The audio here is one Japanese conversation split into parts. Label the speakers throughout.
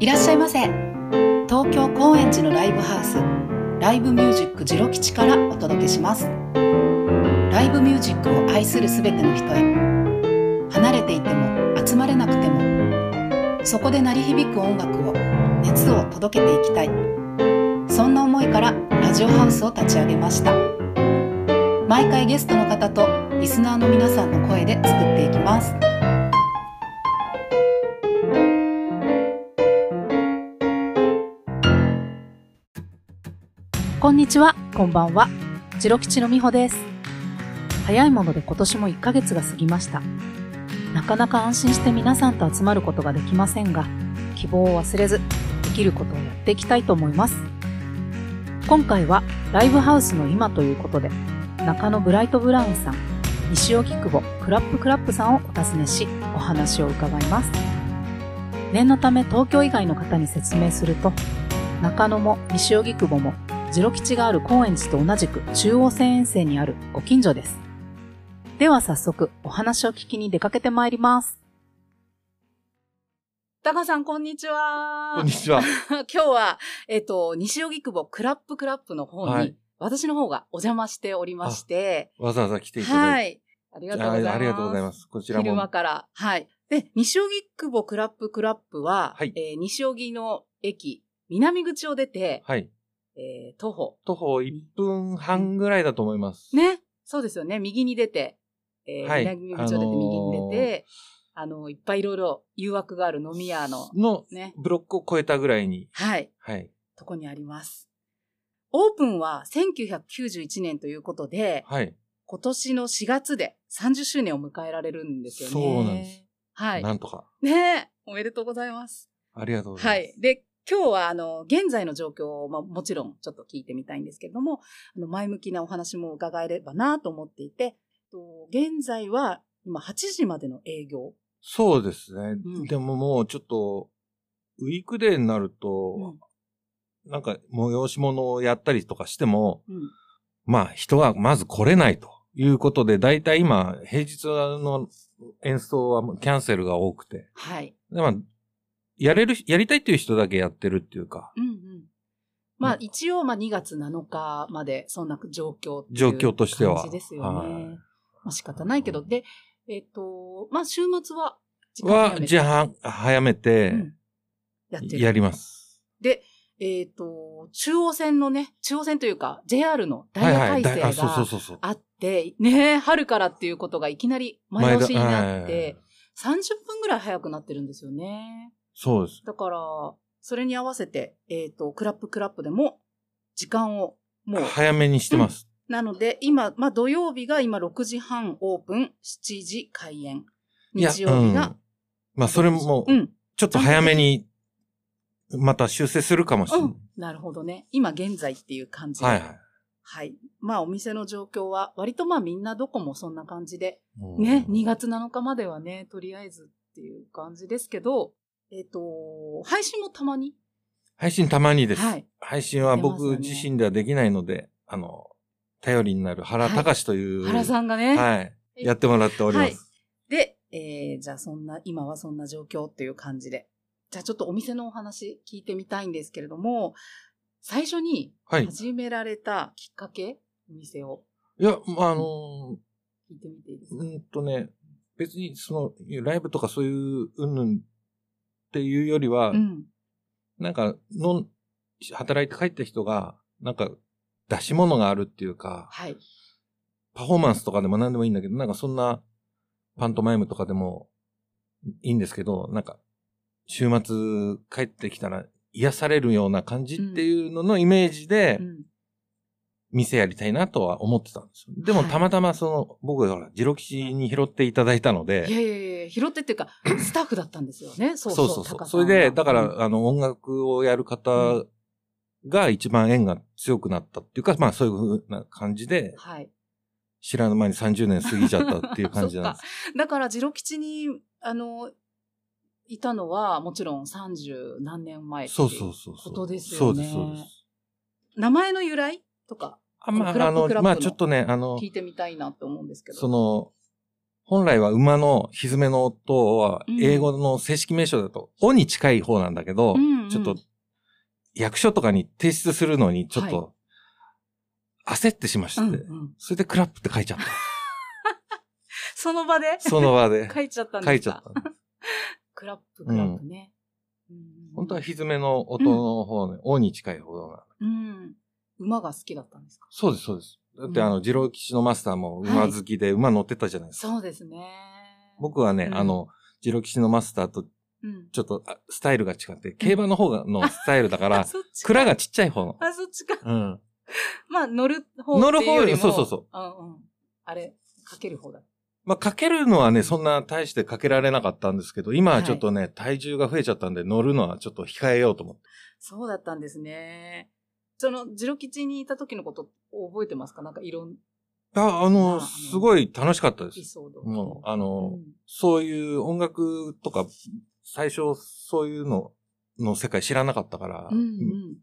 Speaker 1: いらっしゃいませ。東京高円寺のライブハウス。ライブミュージックジロ吉からお届けします。ライブミュージックを愛するすべての人へ。離れていても集まれなくてもそこで鳴り響く音楽を熱を届けていきたい。そんな思いからラジオハウスを立ち上げました。毎回ゲストの方とリスナーの皆さんの声で作っていきますこんにちは、こんばんは。ジロ吉のみほです。早いもので今年も1ヶ月が過ぎました。なかなか安心して皆さんと集まることができませんが、希望を忘れず、できることをやっていきたいと思います。今回はライブハウスの今ということで、中野ブライトブラウンさん、西荻窪クラップクラップさんをお尋ねし、お話を伺います。念のため東京以外の方に説明すると、中野も西荻窪もジロ吉がある高円寺と同じく中央線沿線にあるご近所です。では早速お話を聞きに出かけてまいります。高さん、こんにちは。
Speaker 2: こんにちは。
Speaker 1: 今日は、えっ、と、西荻窪クラップクラップの方に、
Speaker 2: はい
Speaker 1: 私の方がお邪魔しておりまして、
Speaker 2: わざわざ来ていただ
Speaker 1: はいい。ありが
Speaker 2: て。
Speaker 1: とうございます。
Speaker 2: あありがとうございます。こちら
Speaker 1: 昼間
Speaker 2: も。
Speaker 1: から。はい。で、西荻窪クラップクラップは、
Speaker 2: はい
Speaker 1: えー西荻の駅、南口を出て、
Speaker 2: はい。
Speaker 1: えー徒歩。
Speaker 2: 徒歩1分半ぐらいだと思います。
Speaker 1: ね。そうですよね。右に出て、えー
Speaker 2: はい
Speaker 1: 南口を出て右に出て、あのいっぱいいろいろ誘惑がある飲み屋の、
Speaker 2: の
Speaker 1: ね。
Speaker 2: ブロックを超えたぐらいに。
Speaker 1: はい。
Speaker 2: はい。
Speaker 1: とこにあります。オープンは1991年ということで、
Speaker 2: はい。
Speaker 1: 今年の4月で30周年を迎えられるんですよね。
Speaker 2: そうなんです。
Speaker 1: はい。
Speaker 2: なんとか。
Speaker 1: ねえ、おめでとうございます。
Speaker 2: ありがとうござ
Speaker 1: はいい。
Speaker 2: ます。
Speaker 1: で、今日は、あの、現在の状況を、まあ、もちろんちょっと聞いてみたいんですけれども、あの、前向きなお話も伺えればなと思っていて、と現在は、今8時までの営業。
Speaker 2: そうですね。
Speaker 1: うん
Speaker 2: でももうちょっと、ウィークデーになると、なんか催し物をやったりとかしても、
Speaker 1: うん。うん。
Speaker 2: まあ人がまず来れないということで、だいたい今、平日の演奏はキャンセルが多くて。
Speaker 1: はい。
Speaker 2: でまあ、やれる、やりたいっていう人だけやってるっていうか、
Speaker 1: うんうん。まあ、
Speaker 2: うん
Speaker 1: 一応、まあ、2月7日まで、そんな状況っていう
Speaker 2: 状況としては
Speaker 1: 感じですよ
Speaker 2: はい
Speaker 1: ね。まあ、仕方ないけど、で、えっ、と、まあ、週末は、時
Speaker 2: は、
Speaker 1: 早めて
Speaker 2: じゃあ、早めて
Speaker 1: う、んやってる。
Speaker 2: やります。
Speaker 1: で、えっ、と、中央線のね、中央線というか、JR のダイヤ改正が。あって、ね、春からっていうことがいきなり前倒しになっ
Speaker 2: 前
Speaker 1: て
Speaker 2: だ、
Speaker 1: 30分ぐらい早くなってるんですよね。
Speaker 2: そうです。
Speaker 1: だから、それに合わせて、えっ、と、クラップクラップでも、時間を、もう、
Speaker 2: 早めにしてます。
Speaker 1: なので、今、まあ土曜日が今6時半オープン、7時開演。日曜日が
Speaker 2: うん、まあ、それも
Speaker 1: う、ん。
Speaker 2: ちょっと早めに、また修正するかもしれない。
Speaker 1: うん。なるほどね。今現在っていう感じで。
Speaker 2: はいはい。
Speaker 1: はい。まあお店の状況は、割とまあみんなどこもそんな感じで、
Speaker 2: うん
Speaker 1: ね、2月7日まではね、とりあえずっていう感じですけど、えっ、と、配信もたまに？
Speaker 2: 配信たまにです。
Speaker 1: はい
Speaker 2: 配信は僕自身ではできないので、あの、頼りになる原隆という、
Speaker 1: 原さんがね。
Speaker 2: はい。やってもらっております。
Speaker 1: はいで、えー、じゃあそんな、今はそんな状況っていう感じで。じゃあちょっとお店のお話聞いてみたいんですけれども、最初に
Speaker 2: はい。
Speaker 1: 始められたきっかけ、お店を
Speaker 2: いや、まあ、あの
Speaker 1: 聞いてみていいです
Speaker 2: ー、
Speaker 1: か、
Speaker 2: うんとね、別にその、ライブとかそういう、うんぬんっていうよりは、
Speaker 1: うん。
Speaker 2: なんか、の、働いて帰った人が、なんか、出し物があるっていうか、
Speaker 1: はい。
Speaker 2: パフォーマンスとかでも何でもいいんだけど、なんかそんな、パントマイムとかでもいいんですけど、なんか、週末帰ってきたら癒されるような感じっていうののイメージで
Speaker 1: う、ん。
Speaker 2: 店やりたいなとは思ってたんですよ。でも
Speaker 1: はい
Speaker 2: たまたまその、僕がほら、ジロ吉に拾っていただいたので、
Speaker 1: いやいやいや、拾ってっていうか、スタッフだったんですよね。そうそうう
Speaker 2: そそうそう。それで、だから、
Speaker 1: うん
Speaker 2: あの、音楽をやる方が一番縁が強くなったっていうか、まあそういうふうな感じで、
Speaker 1: はい。
Speaker 2: 知らぬ間に30年過ぎちゃったっていう感じなんです。
Speaker 1: だから、ジロ吉に、あの、いたのは、もちろん30何年前ってい
Speaker 2: そうそうそう。
Speaker 1: ことですよね
Speaker 2: そうです、そうです。
Speaker 1: 名前の由来とか。
Speaker 2: あまあ、あのまあちょっとね、あの
Speaker 1: 聞、いてみたいなって思うんですけど。
Speaker 2: その、本来は馬の蹄の音は
Speaker 1: うん、
Speaker 2: 英語の正式名称だと、おに近い方なんだけど、
Speaker 1: うんうん
Speaker 2: ちょっと、役所とかに提出するのに、ちょっと、焦ってしまして、
Speaker 1: うんうん
Speaker 2: それでクラップって書いちゃった。
Speaker 1: その場で？
Speaker 2: その場で。
Speaker 1: 書いちゃったん
Speaker 2: 書
Speaker 1: ですか？
Speaker 2: いちゃった。
Speaker 1: クラップ、クラップね。うん
Speaker 2: 本当は蹄の音の方ね、おに近い方なの。
Speaker 1: うん。馬が好きだったんですか？
Speaker 2: そうです、そうです。だって
Speaker 1: うん
Speaker 2: あの、二郎吉のマスターも馬好きで馬乗ってたじゃないですか。
Speaker 1: そうですね。
Speaker 2: 僕はね、
Speaker 1: うん
Speaker 2: あの、二郎吉のマスターと
Speaker 1: うん。
Speaker 2: ちょっとあスタイルが違って、競馬の方がのスタイルだか
Speaker 1: あ、
Speaker 2: ら、蔵がちっちゃい方の。
Speaker 1: あ、そっちか。
Speaker 2: うん。
Speaker 1: まあ、乗る方
Speaker 2: 乗る方
Speaker 1: よりも
Speaker 2: そうそうそう。
Speaker 1: うんうん。あれ、かける方だ。
Speaker 2: まあ、かけるのはね、そんな大してかけられなかったんですけど、今はちょっとね、体重が増えちゃったんで、乗るのはちょっと控えようと思って。
Speaker 1: そうだったんですね。その、ジロ吉にいた時のこと覚えてますか？なんかいろん
Speaker 2: あ、あ
Speaker 1: まあ
Speaker 2: の、すごい楽しかったです。もう、あ
Speaker 1: う
Speaker 2: の、
Speaker 1: ん
Speaker 2: そういう音楽とか、最初そういうのの世界知らなかったから、
Speaker 1: うんうん。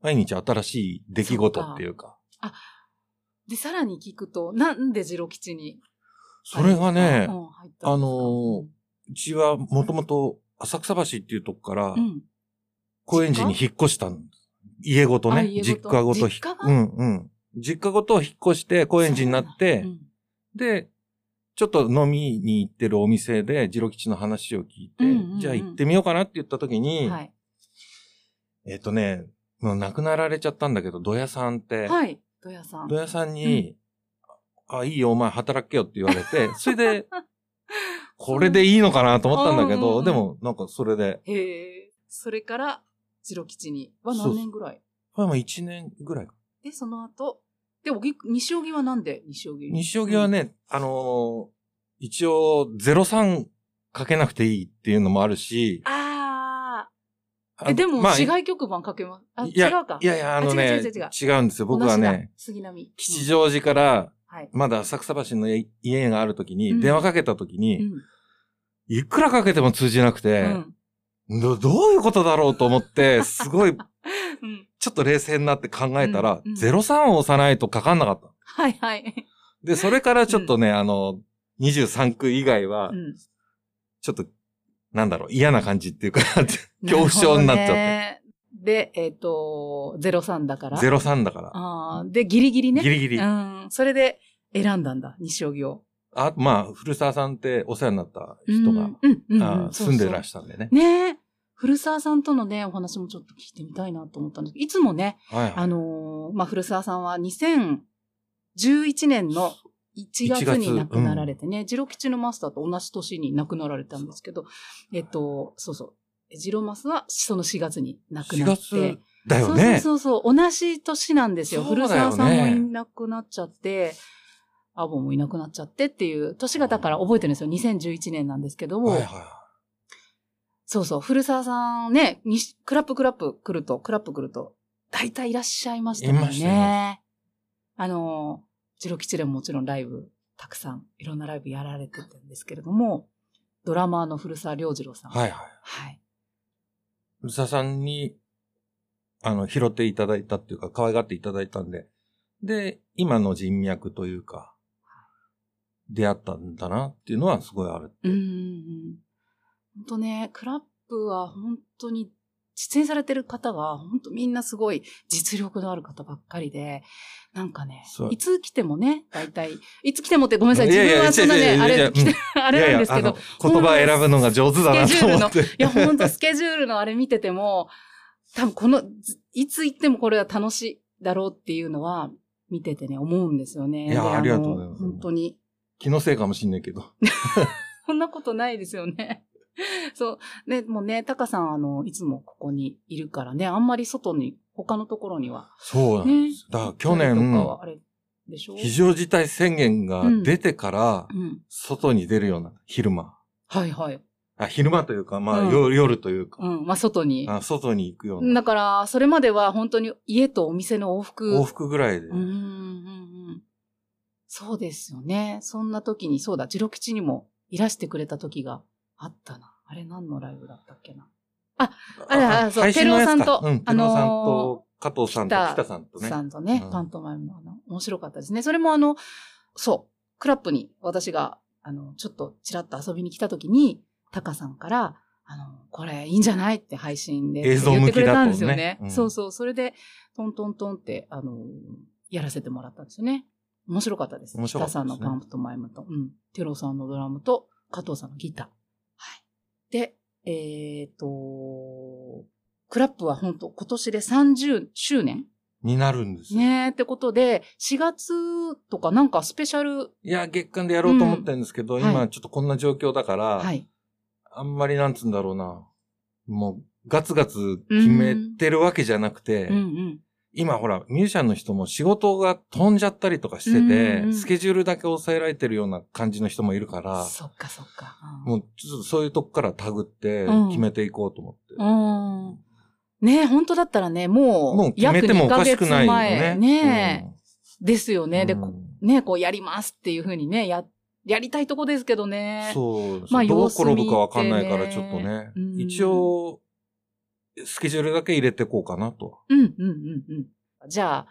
Speaker 2: 毎日新しい出来事っていうか。
Speaker 1: で、さらに聞くと、なんでジロ吉に
Speaker 2: それがね、あのーうちはもともと浅草橋っていうとこから
Speaker 1: う、ん。
Speaker 2: 高円寺に引っ越したんです。家ごとね。実家ごとうんうん。実家ごと引っ越して高円寺になって、
Speaker 1: うん
Speaker 2: で、ちょっと飲みに行ってるお店で、ジロ吉の話を聞いて、
Speaker 1: うんうんうん
Speaker 2: じゃあ行ってみようかなって言った時に、
Speaker 1: はい。
Speaker 2: えっ、とね、もう亡くなられちゃったんだけど、土屋さんって、
Speaker 1: はい。土屋さん。
Speaker 2: 土屋さんに、あ、いいよ、お前働けよって言われて、それで、これでいいのかなと思ったんだけど、
Speaker 1: うんうんうん
Speaker 2: でも、なんかそれで、
Speaker 1: へえ。それから、ジロ吉には何年ぐらい？
Speaker 2: これも1年ぐらいか。
Speaker 1: で、その後、で、おぎ西荻はなんで西荻
Speaker 2: 西荻は、ね、あのー一応03かけなくていいっていうのもあるし、
Speaker 1: うんああ。
Speaker 2: あ
Speaker 1: え、でも、
Speaker 2: まあ
Speaker 1: 市外局番かけます？あ、違うか。
Speaker 2: いやいや、あのね、
Speaker 1: あ違う違う違う
Speaker 2: うんですよ。僕はね、、
Speaker 1: 杉並。
Speaker 2: 吉祥寺から、
Speaker 1: はい。
Speaker 2: まだ浅草橋の家家があるときに、
Speaker 1: うん
Speaker 2: 電話かけたとき
Speaker 1: う
Speaker 2: に、
Speaker 1: ん。
Speaker 2: いくらかけても通じなく
Speaker 1: う
Speaker 2: て、
Speaker 1: ん。
Speaker 2: どどういうことだろうと思って、すごい、
Speaker 1: うん。
Speaker 2: ちょっと冷静になって考えたら、
Speaker 1: うんうん
Speaker 2: 03を押さないとかかんなかった。
Speaker 1: はいはい。
Speaker 2: で、それからちょっとね、あの、23区以外は
Speaker 1: う、ん。
Speaker 2: ちょっと、なんだろう、嫌な感じっていうか、恐怖症になっちゃって。
Speaker 1: て。で、えっ、と、03だから。
Speaker 2: 03だから。
Speaker 1: ああ、で、ギリギリね。
Speaker 2: ギリギリ。
Speaker 1: う
Speaker 2: あ、
Speaker 1: ん。それで選んだんだ、西荻を。
Speaker 2: まあ、古澤さんってお世話になった人が、
Speaker 1: うん、うん、うん
Speaker 2: あ
Speaker 1: うん。
Speaker 2: 住んでら
Speaker 1: し
Speaker 2: したんでね。
Speaker 1: ねえ。古澤さんとのね、お話もちょっと聞いてみたいなと思ったんですけど、いつもね、
Speaker 2: はいはい。
Speaker 1: あのーまあ、古澤さんは2011年の1月に亡くなられてね、ジロ吉のマスターと同じ年に亡くなられたんですけど、えっと、そうそう。ジロマスはその4月に亡く
Speaker 2: 4
Speaker 1: なって。
Speaker 2: 月だよね。
Speaker 1: そうそうそう。同じ年なんですよ。
Speaker 2: よね
Speaker 1: 澤さんもいなくなっちゃって、アボもいなくなっちゃってっていう、年がだから覚えてるんですよ。2011年なんですけど、
Speaker 2: はいは
Speaker 1: そうそう。古澤さんね、にクラップクラップ来ると、クラップ来ると、大体いらっしゃいましたもんね。あの、ジロ吉でももちろんライブ、たくさん、いろんなライブやられてたんですけれども、ドラマーの古澤良次郎さん。
Speaker 2: い。はいはい。
Speaker 1: はい。
Speaker 2: 宇佐さんに、あの、拾っていただいたっていうか、可愛がっていただいたんで、で、今の人脈というか、出会ったんだなっていうのはすごいある。
Speaker 1: うんうんうん。本当ね、クラップは本当に、出演されてる方が、本当みんなすごい実力のある方ばっかりで、なんかねいつ来てもね、大体、いつ来てもってごめんなさい、自分はそんなね、あれ、来て、あれなんですけど、
Speaker 2: 言葉選ぶのが上手だなと思って。
Speaker 1: いや、本当スケジュールのあれ見てても、多分この、ずいつ行ってもこれは楽しいだろうっていうのは、見ててね、思うんですよね。
Speaker 2: いや
Speaker 1: で
Speaker 2: ありがとうございます
Speaker 1: の本当に。
Speaker 2: 気のせいかもしんないけど。
Speaker 1: そんなことないですよね。そう。ね、もうね、タカさん、あの、いつもここにいるからね、あんまり外に、他のところには。
Speaker 2: そうなんです。だから去年、
Speaker 1: はあれでしょ？
Speaker 2: 非常事態宣言が出てから
Speaker 1: う、ん。
Speaker 2: 外に出るような、昼間。
Speaker 1: はいはい。
Speaker 2: あ昼間というか、まあ、
Speaker 1: うん
Speaker 2: 夜夜というか、
Speaker 1: うん。まあ、外に。
Speaker 2: あ外に行くような。
Speaker 1: だから、それまでは本当に家とお店の往復。
Speaker 2: 往復ぐらいで。
Speaker 1: うんうんうんうん。そうですよね。そんな時に、そうだ、ジロ吉にもいらしてくれた時があったな。あれ何のライブだったっけな。あれあそうテルオさんと
Speaker 2: うん、テ
Speaker 1: あのー
Speaker 2: ルオさんと、加藤さんと
Speaker 1: 北
Speaker 2: 北さんとね。
Speaker 1: さんとね、
Speaker 2: うん
Speaker 1: パントマイムのあの、面白かったですね。それもあの、そう、クラップに私が、あの、ちょっとちらっと遊びに来た時に、タカさんから、あの、これいいんじゃないって配信で
Speaker 2: 映像
Speaker 1: 言ってくれたんですよね。
Speaker 2: うん
Speaker 1: そうそう。それで、トントントンって、あの、やらせてもらったんですよね。面白かったです。
Speaker 2: 面白かったですね
Speaker 1: 北さんのパンプとマイムと、うん。テロさんのドラムと、加藤さんのギター。はい。で、えっ、と、クラップは本当今年で30周年？
Speaker 2: になるんですよ。
Speaker 1: ねえ、ってことで、4月とかなんかスペシャル、
Speaker 2: いや、月間でやろうと思ってるんですけど、
Speaker 1: うん
Speaker 2: 今ちょっとこんな状況だから、
Speaker 1: はい。
Speaker 2: あんまりなんつうんだろうな。もう、ガツガツ決めてるわけじゃなくて、
Speaker 1: うんうん。
Speaker 2: 今ほら、ミュージシャンの人も仕事が飛んじゃったりとかしてて、
Speaker 1: うんうん
Speaker 2: スケジュールだけ抑えられてるような感じの人もいるから、
Speaker 1: そっかそっか。うん
Speaker 2: もうちょっとそういうとこからタグって
Speaker 1: うん
Speaker 2: 決めていこうと思って。
Speaker 1: うん。ねえ、本当だったらね、もう、
Speaker 2: もう決めてもおかしくないよね。
Speaker 1: 約2ヶ月前ねえ、ですよ
Speaker 2: うん
Speaker 1: ね。で、ねこうやりますっていうふうにね、や、やりたいとこですけどね。
Speaker 2: そう。
Speaker 1: まあ
Speaker 2: どう転ぶかわかんないから、ちょっとね。
Speaker 1: うん
Speaker 2: 一応、スケジュールだけ入れてこうかなと。
Speaker 1: うん、うん、うん、うん。じゃあ、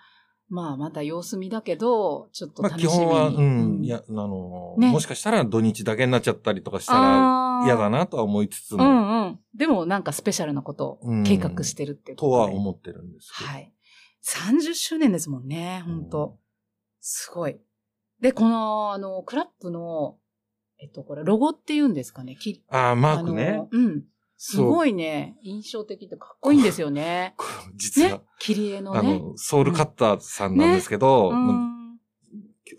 Speaker 1: まあ、また様子見だけど、ちょっと
Speaker 2: まあ
Speaker 1: 楽しみに。
Speaker 2: 基本は、うん、いや、あの、
Speaker 1: ね
Speaker 2: もしかしたら土日だけになっちゃったりとかしたら嫌だなとは思いつつ
Speaker 1: う
Speaker 2: も、
Speaker 1: んうん。でもなんかスペシャルなことを計画してるっていうことで
Speaker 2: は思ってるんですけど。
Speaker 1: はい。30周年ですもんね、本当すごい。で、この、あの、クラップの、えっと、これ、ロゴって言うんですかね。き
Speaker 2: ああ、マークね。
Speaker 1: うん。すごいね、印象的でかっこいいんですよね。
Speaker 2: 実は、
Speaker 1: ね？切り絵の
Speaker 2: あ
Speaker 1: ね。
Speaker 2: の、ソウルカッターさんなんですけど、
Speaker 1: う
Speaker 2: ん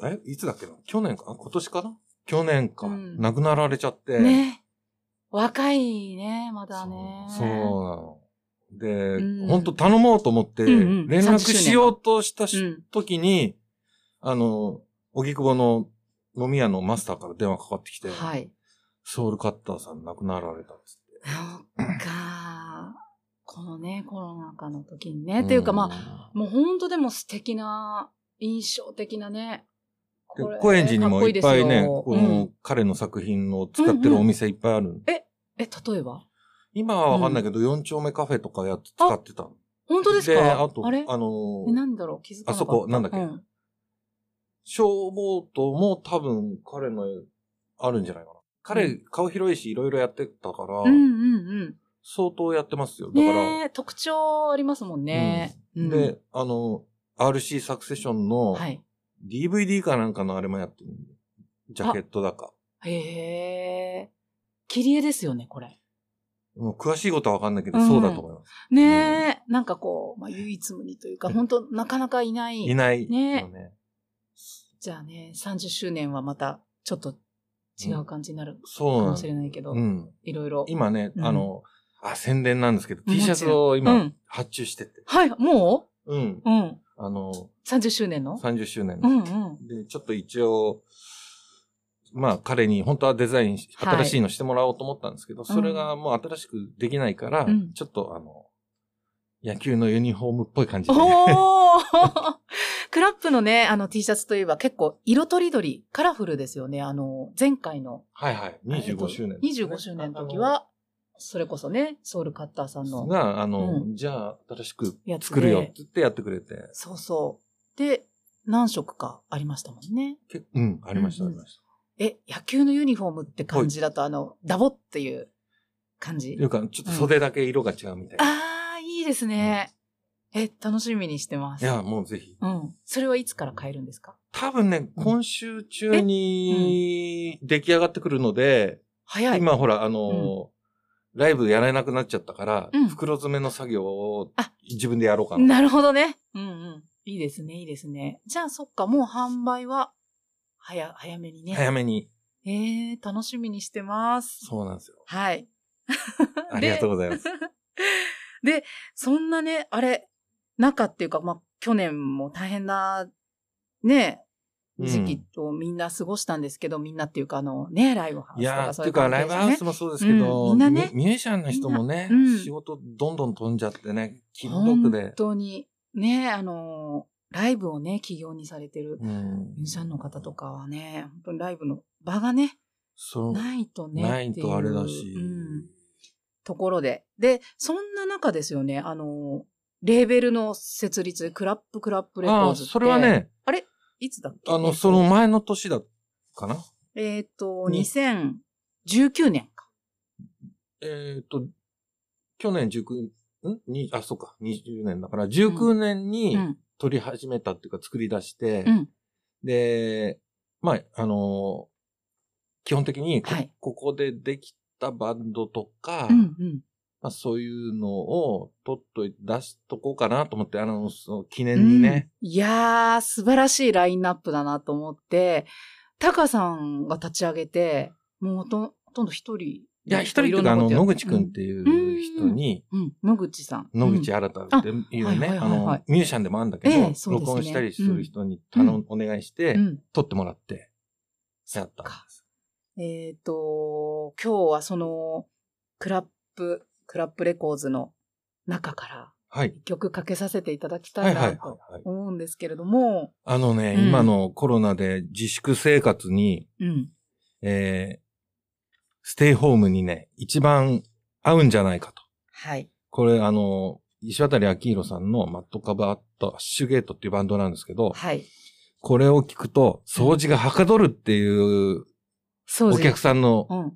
Speaker 2: え、いつだっけな？去年かあ今年かな？去年か、
Speaker 1: うん
Speaker 2: 亡くなられちゃって。
Speaker 1: ね。若いね、まだね。
Speaker 2: そうなの。で、
Speaker 1: うん
Speaker 2: 本当頼もうと思って、連絡しようとした。時に、あの、荻窪の飲み屋のマスターから電話かかってきて、
Speaker 1: はい。
Speaker 2: ソウルカッターさん亡くなられたっつって。
Speaker 1: なんか、このね、コロナ禍の時にね。っていうかまあ、もう本当でも素敵な、印象的なね。
Speaker 2: 高円寺にもいっぱいね、
Speaker 1: こ
Speaker 2: の彼の作品を使ってるお店いっぱいある。
Speaker 1: うんえ、例えば？
Speaker 2: 今はわかんないけど、4丁目カフェとかやって使ってたの。
Speaker 1: 本当ですか？
Speaker 2: で、あと、
Speaker 1: あれ？
Speaker 2: あの
Speaker 1: え、なんだろう？気づかなかった。
Speaker 2: あそこなんだっけ？
Speaker 1: うん
Speaker 2: 消防とも多分彼のあるんじゃないかな。彼、
Speaker 1: うん
Speaker 2: 顔広いし、いろいろやってたから、
Speaker 1: うんうん
Speaker 2: 相当やってますよ。
Speaker 1: うん。
Speaker 2: だから、
Speaker 1: ねえ特徴ありますもんね。うん
Speaker 2: で、あの、RC サクセションの
Speaker 1: はい。
Speaker 2: DVD かなんかのあれもやってる。ジャケットだか。
Speaker 1: へえ。切り絵ですよね、これ。
Speaker 2: もう詳しいことはわかんないけど、
Speaker 1: うん
Speaker 2: そうだと思います。
Speaker 1: ねえ、なんかこう、まあ、唯一無二というか、本当なかなかいない。
Speaker 2: いないよ
Speaker 1: ね
Speaker 2: ね。
Speaker 1: じゃあね、30周年はまた、ちょっと違う感じになるかもしれないけど、
Speaker 2: うん。
Speaker 1: いろいろ。
Speaker 2: 今ね、
Speaker 1: うん
Speaker 2: あの、あ、宣伝なんですけど、T
Speaker 1: ん
Speaker 2: シャツを今、
Speaker 1: うん
Speaker 2: 発注してて。
Speaker 1: はい、も
Speaker 2: う？ん。
Speaker 1: ううん。
Speaker 2: あの、
Speaker 1: 30周年の
Speaker 2: ？30周年の
Speaker 1: うんうん。
Speaker 2: で、ちょっと一応、まあ彼に本当はデザイン新しいのしてもらおうと思ったんですけど、それがもう新しくできないから、
Speaker 1: うん
Speaker 2: ちょっとあの、野球のユニフォームっぽい感じで。
Speaker 1: おー クラップのね、あの T シャツといえば結構色とりどり、カラフルですよね。あの、前回の
Speaker 2: はいはい。25周年、
Speaker 1: 25周年の時は、それこそね、ソウルカッターさんの。
Speaker 2: が、あの、
Speaker 1: う
Speaker 2: じゃあ新しく作るよって言ってやってくれて。
Speaker 1: そうそう。で、何色かありましたもんね。
Speaker 2: けうん、ありました、
Speaker 1: うんうん
Speaker 2: ありました。
Speaker 1: え、野球のユニフォームって感じだと、あの、ダボっていう感じ？
Speaker 2: というか、ちょっと袖だけ色が違うみたいな。
Speaker 1: ああ、いいですね。え、楽しみにしてます。
Speaker 2: いや、もうぜひ。
Speaker 1: うん。それはいつから買えるんですか？
Speaker 2: 多分ね、今週中に出来上がってくるので、
Speaker 1: 早い。
Speaker 2: 今ほら、あの、ライブやらなくなっちゃったから、
Speaker 1: うん
Speaker 2: 袋詰めの作業を
Speaker 1: あ
Speaker 2: 自分でやろうかな。
Speaker 1: なるほどね。うんうん。いいですね、いいですね。じゃあ、そっか、もう販売は、早、早めにね。
Speaker 2: 早めに。
Speaker 1: えー、楽しみにしてます。
Speaker 2: そうなんですよ。
Speaker 1: はい。
Speaker 2: ありがとうございます。
Speaker 1: で、そんなね、あれ、中っていうか、まあ、去年も大変な、ね、時期をみんな過ごしたんですけど、みんなっていうか、あの、ね、ライブハウスと
Speaker 2: いやー、
Speaker 1: かそういう
Speaker 2: っていうか、ライブハウス
Speaker 1: も
Speaker 2: もそうですけど、
Speaker 1: うんみんなね
Speaker 2: ミミュージシャンの人もね、
Speaker 1: うん
Speaker 2: 仕事どんどん飛んじゃってね、気の毒で
Speaker 1: 本。当に、ね、あの、ライブをね、企業にされてる
Speaker 2: うん
Speaker 1: ミュージシャンの方とかはね、本当にライブの場がね。ないとね。
Speaker 2: ないとあれだし
Speaker 1: ところで。で、そんな中ですよね、あの、レーベルの設立、クラップクラップレコー
Speaker 2: ああ、
Speaker 1: ズって。
Speaker 2: それは、ね、
Speaker 1: あれ？いつだっけ？
Speaker 2: あの、その前の年だかな？
Speaker 1: えっ、と、
Speaker 2: に
Speaker 1: 2019年か。
Speaker 2: えっ、と、去年19、ん？に、あ、そうか、20年だから、19年に
Speaker 1: うん。
Speaker 2: 撮り始めたっていうか作り出して、
Speaker 1: うん。
Speaker 2: で、まあ、あのー基本的にこ、
Speaker 1: はい
Speaker 2: ここでできたバンドとか、
Speaker 1: うん。うん。
Speaker 2: まあ、そういうのを撮っといて出しとこうかなと思って、あの、その記念にね。
Speaker 1: うん。いやー、素晴らしいラインナップだなと思って、タカさんが立ち上げて、もうほとんほとんど一人。い
Speaker 2: いや、一人っていうか、あの、野口くんっていう人に、
Speaker 1: うん、うん、野口さん。
Speaker 2: 野口新っていうね、あの、ミュージシャンでもあるんだけど、録音したりする人に頼ん、お願いして、
Speaker 1: うん。
Speaker 2: 撮ってもらって、やったんで
Speaker 1: か。
Speaker 2: す。
Speaker 1: えっ、と、今日はその、クラップ、クラップレコーズの中から
Speaker 2: はい。
Speaker 1: 一曲かけさせていただきた
Speaker 2: はい
Speaker 1: なと
Speaker 2: はい。
Speaker 1: 思うんですけれども、
Speaker 2: あのね、
Speaker 1: うん
Speaker 2: 今のコロナで自粛生活に、
Speaker 1: うん。
Speaker 2: えー、ステイホームにね、一番合うんじゃないかと。
Speaker 1: はい。
Speaker 2: これあの、石渡明宏さんのマットカバーアットアッシュゲートっていうバンドなんですけど、
Speaker 1: はい。
Speaker 2: これを聞くと、掃除がはかどるっていう
Speaker 1: そう
Speaker 2: お客さんの
Speaker 1: うん。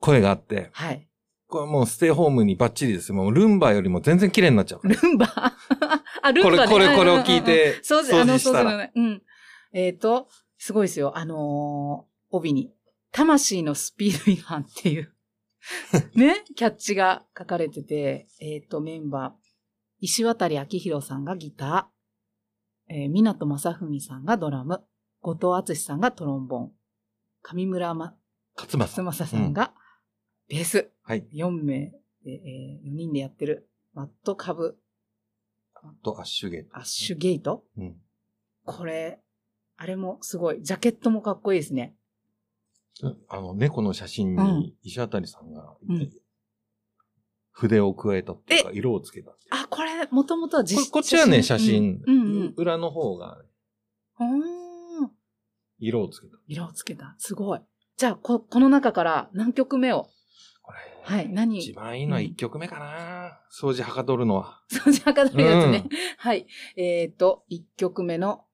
Speaker 2: 声があって、
Speaker 1: はい。
Speaker 2: これもうステイホームにバッチリですよ。もうルンバよりも全然綺麗になっちゃう。
Speaker 1: ルンバ？あ、ルン
Speaker 2: これ、
Speaker 1: バね。
Speaker 2: これ、これを
Speaker 1: うんうんうん。
Speaker 2: 聞いて、
Speaker 1: そうです、あの。そうですね。うん。えっ、と、すごいですよ。あのー帯に、魂のスピード違反っていう、ね、キャッチが書かれてて、えっ、と、メンバー、石渡明宏さんがギター、えー、港正文さんがドラム、後藤敦さんがトロンボーン、上村ま
Speaker 2: 勝
Speaker 1: 正さん。がベース、
Speaker 2: はい。
Speaker 1: 4名で、え4人でやってる、マットカブ
Speaker 2: とアッシュゲート。
Speaker 1: アッシュゲート？
Speaker 2: うん。
Speaker 1: これ、あれもすごい。ジャケットもかっこいいですね。
Speaker 2: あの、猫の写真
Speaker 1: うん
Speaker 2: に石渡さんが
Speaker 1: うん、
Speaker 2: 筆を加えたっていうか、色をつけたっていう。
Speaker 1: あ、これ、もともとは
Speaker 2: こ
Speaker 1: 実
Speaker 2: こっちはね、写真。
Speaker 1: うんうんうん
Speaker 2: 裏の方が
Speaker 1: うん
Speaker 2: 色をつけた。
Speaker 1: 色をつけた。すごい。じゃあ、こ、この中から何曲目を
Speaker 2: これ。
Speaker 1: はい何？
Speaker 2: 一番いいのは1曲目かな。掃除はかどるのは。
Speaker 1: そうじゃかどるやつね。
Speaker 2: うん
Speaker 1: はい。えっ、と、1曲目の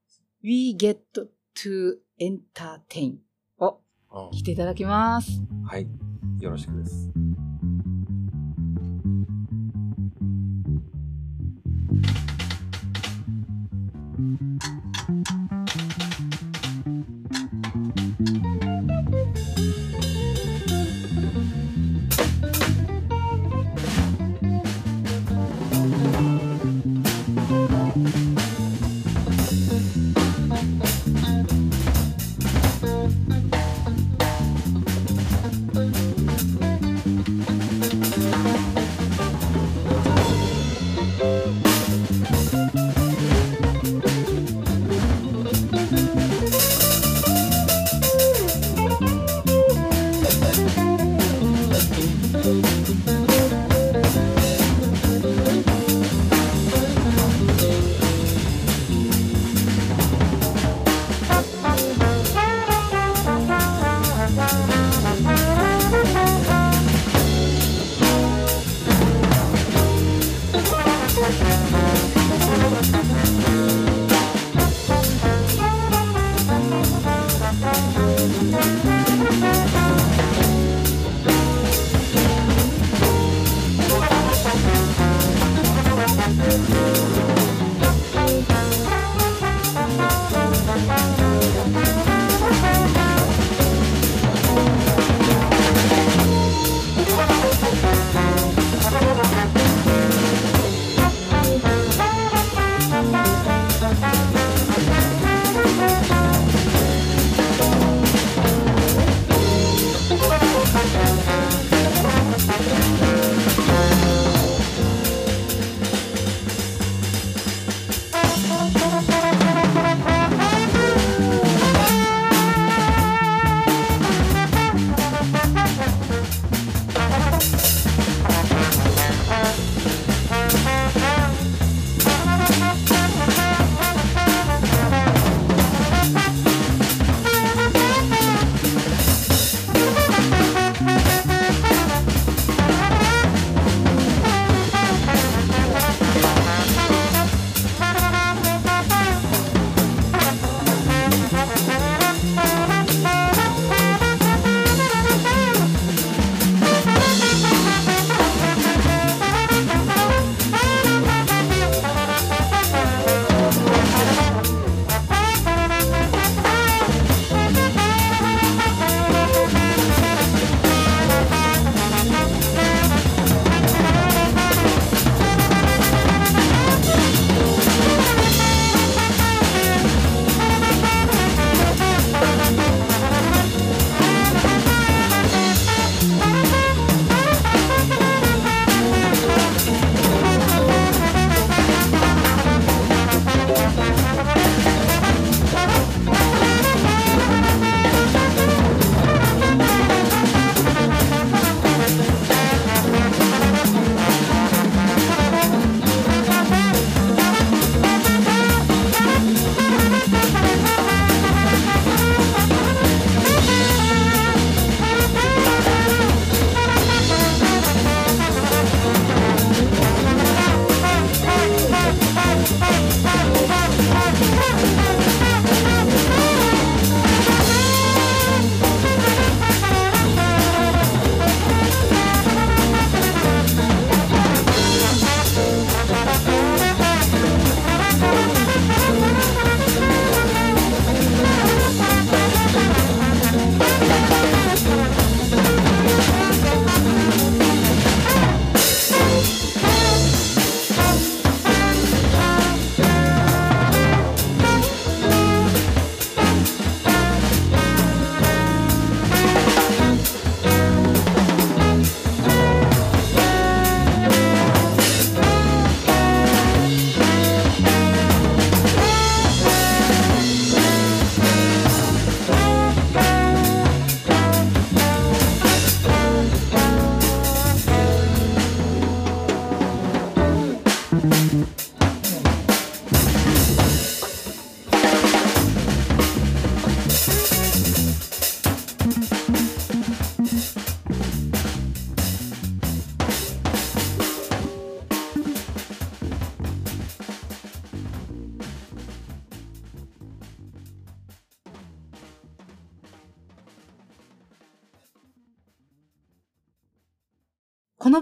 Speaker 1: We Get to Entertain を
Speaker 2: うん
Speaker 1: 聴いていただきます。
Speaker 2: はい。よろしくです。
Speaker 1: 「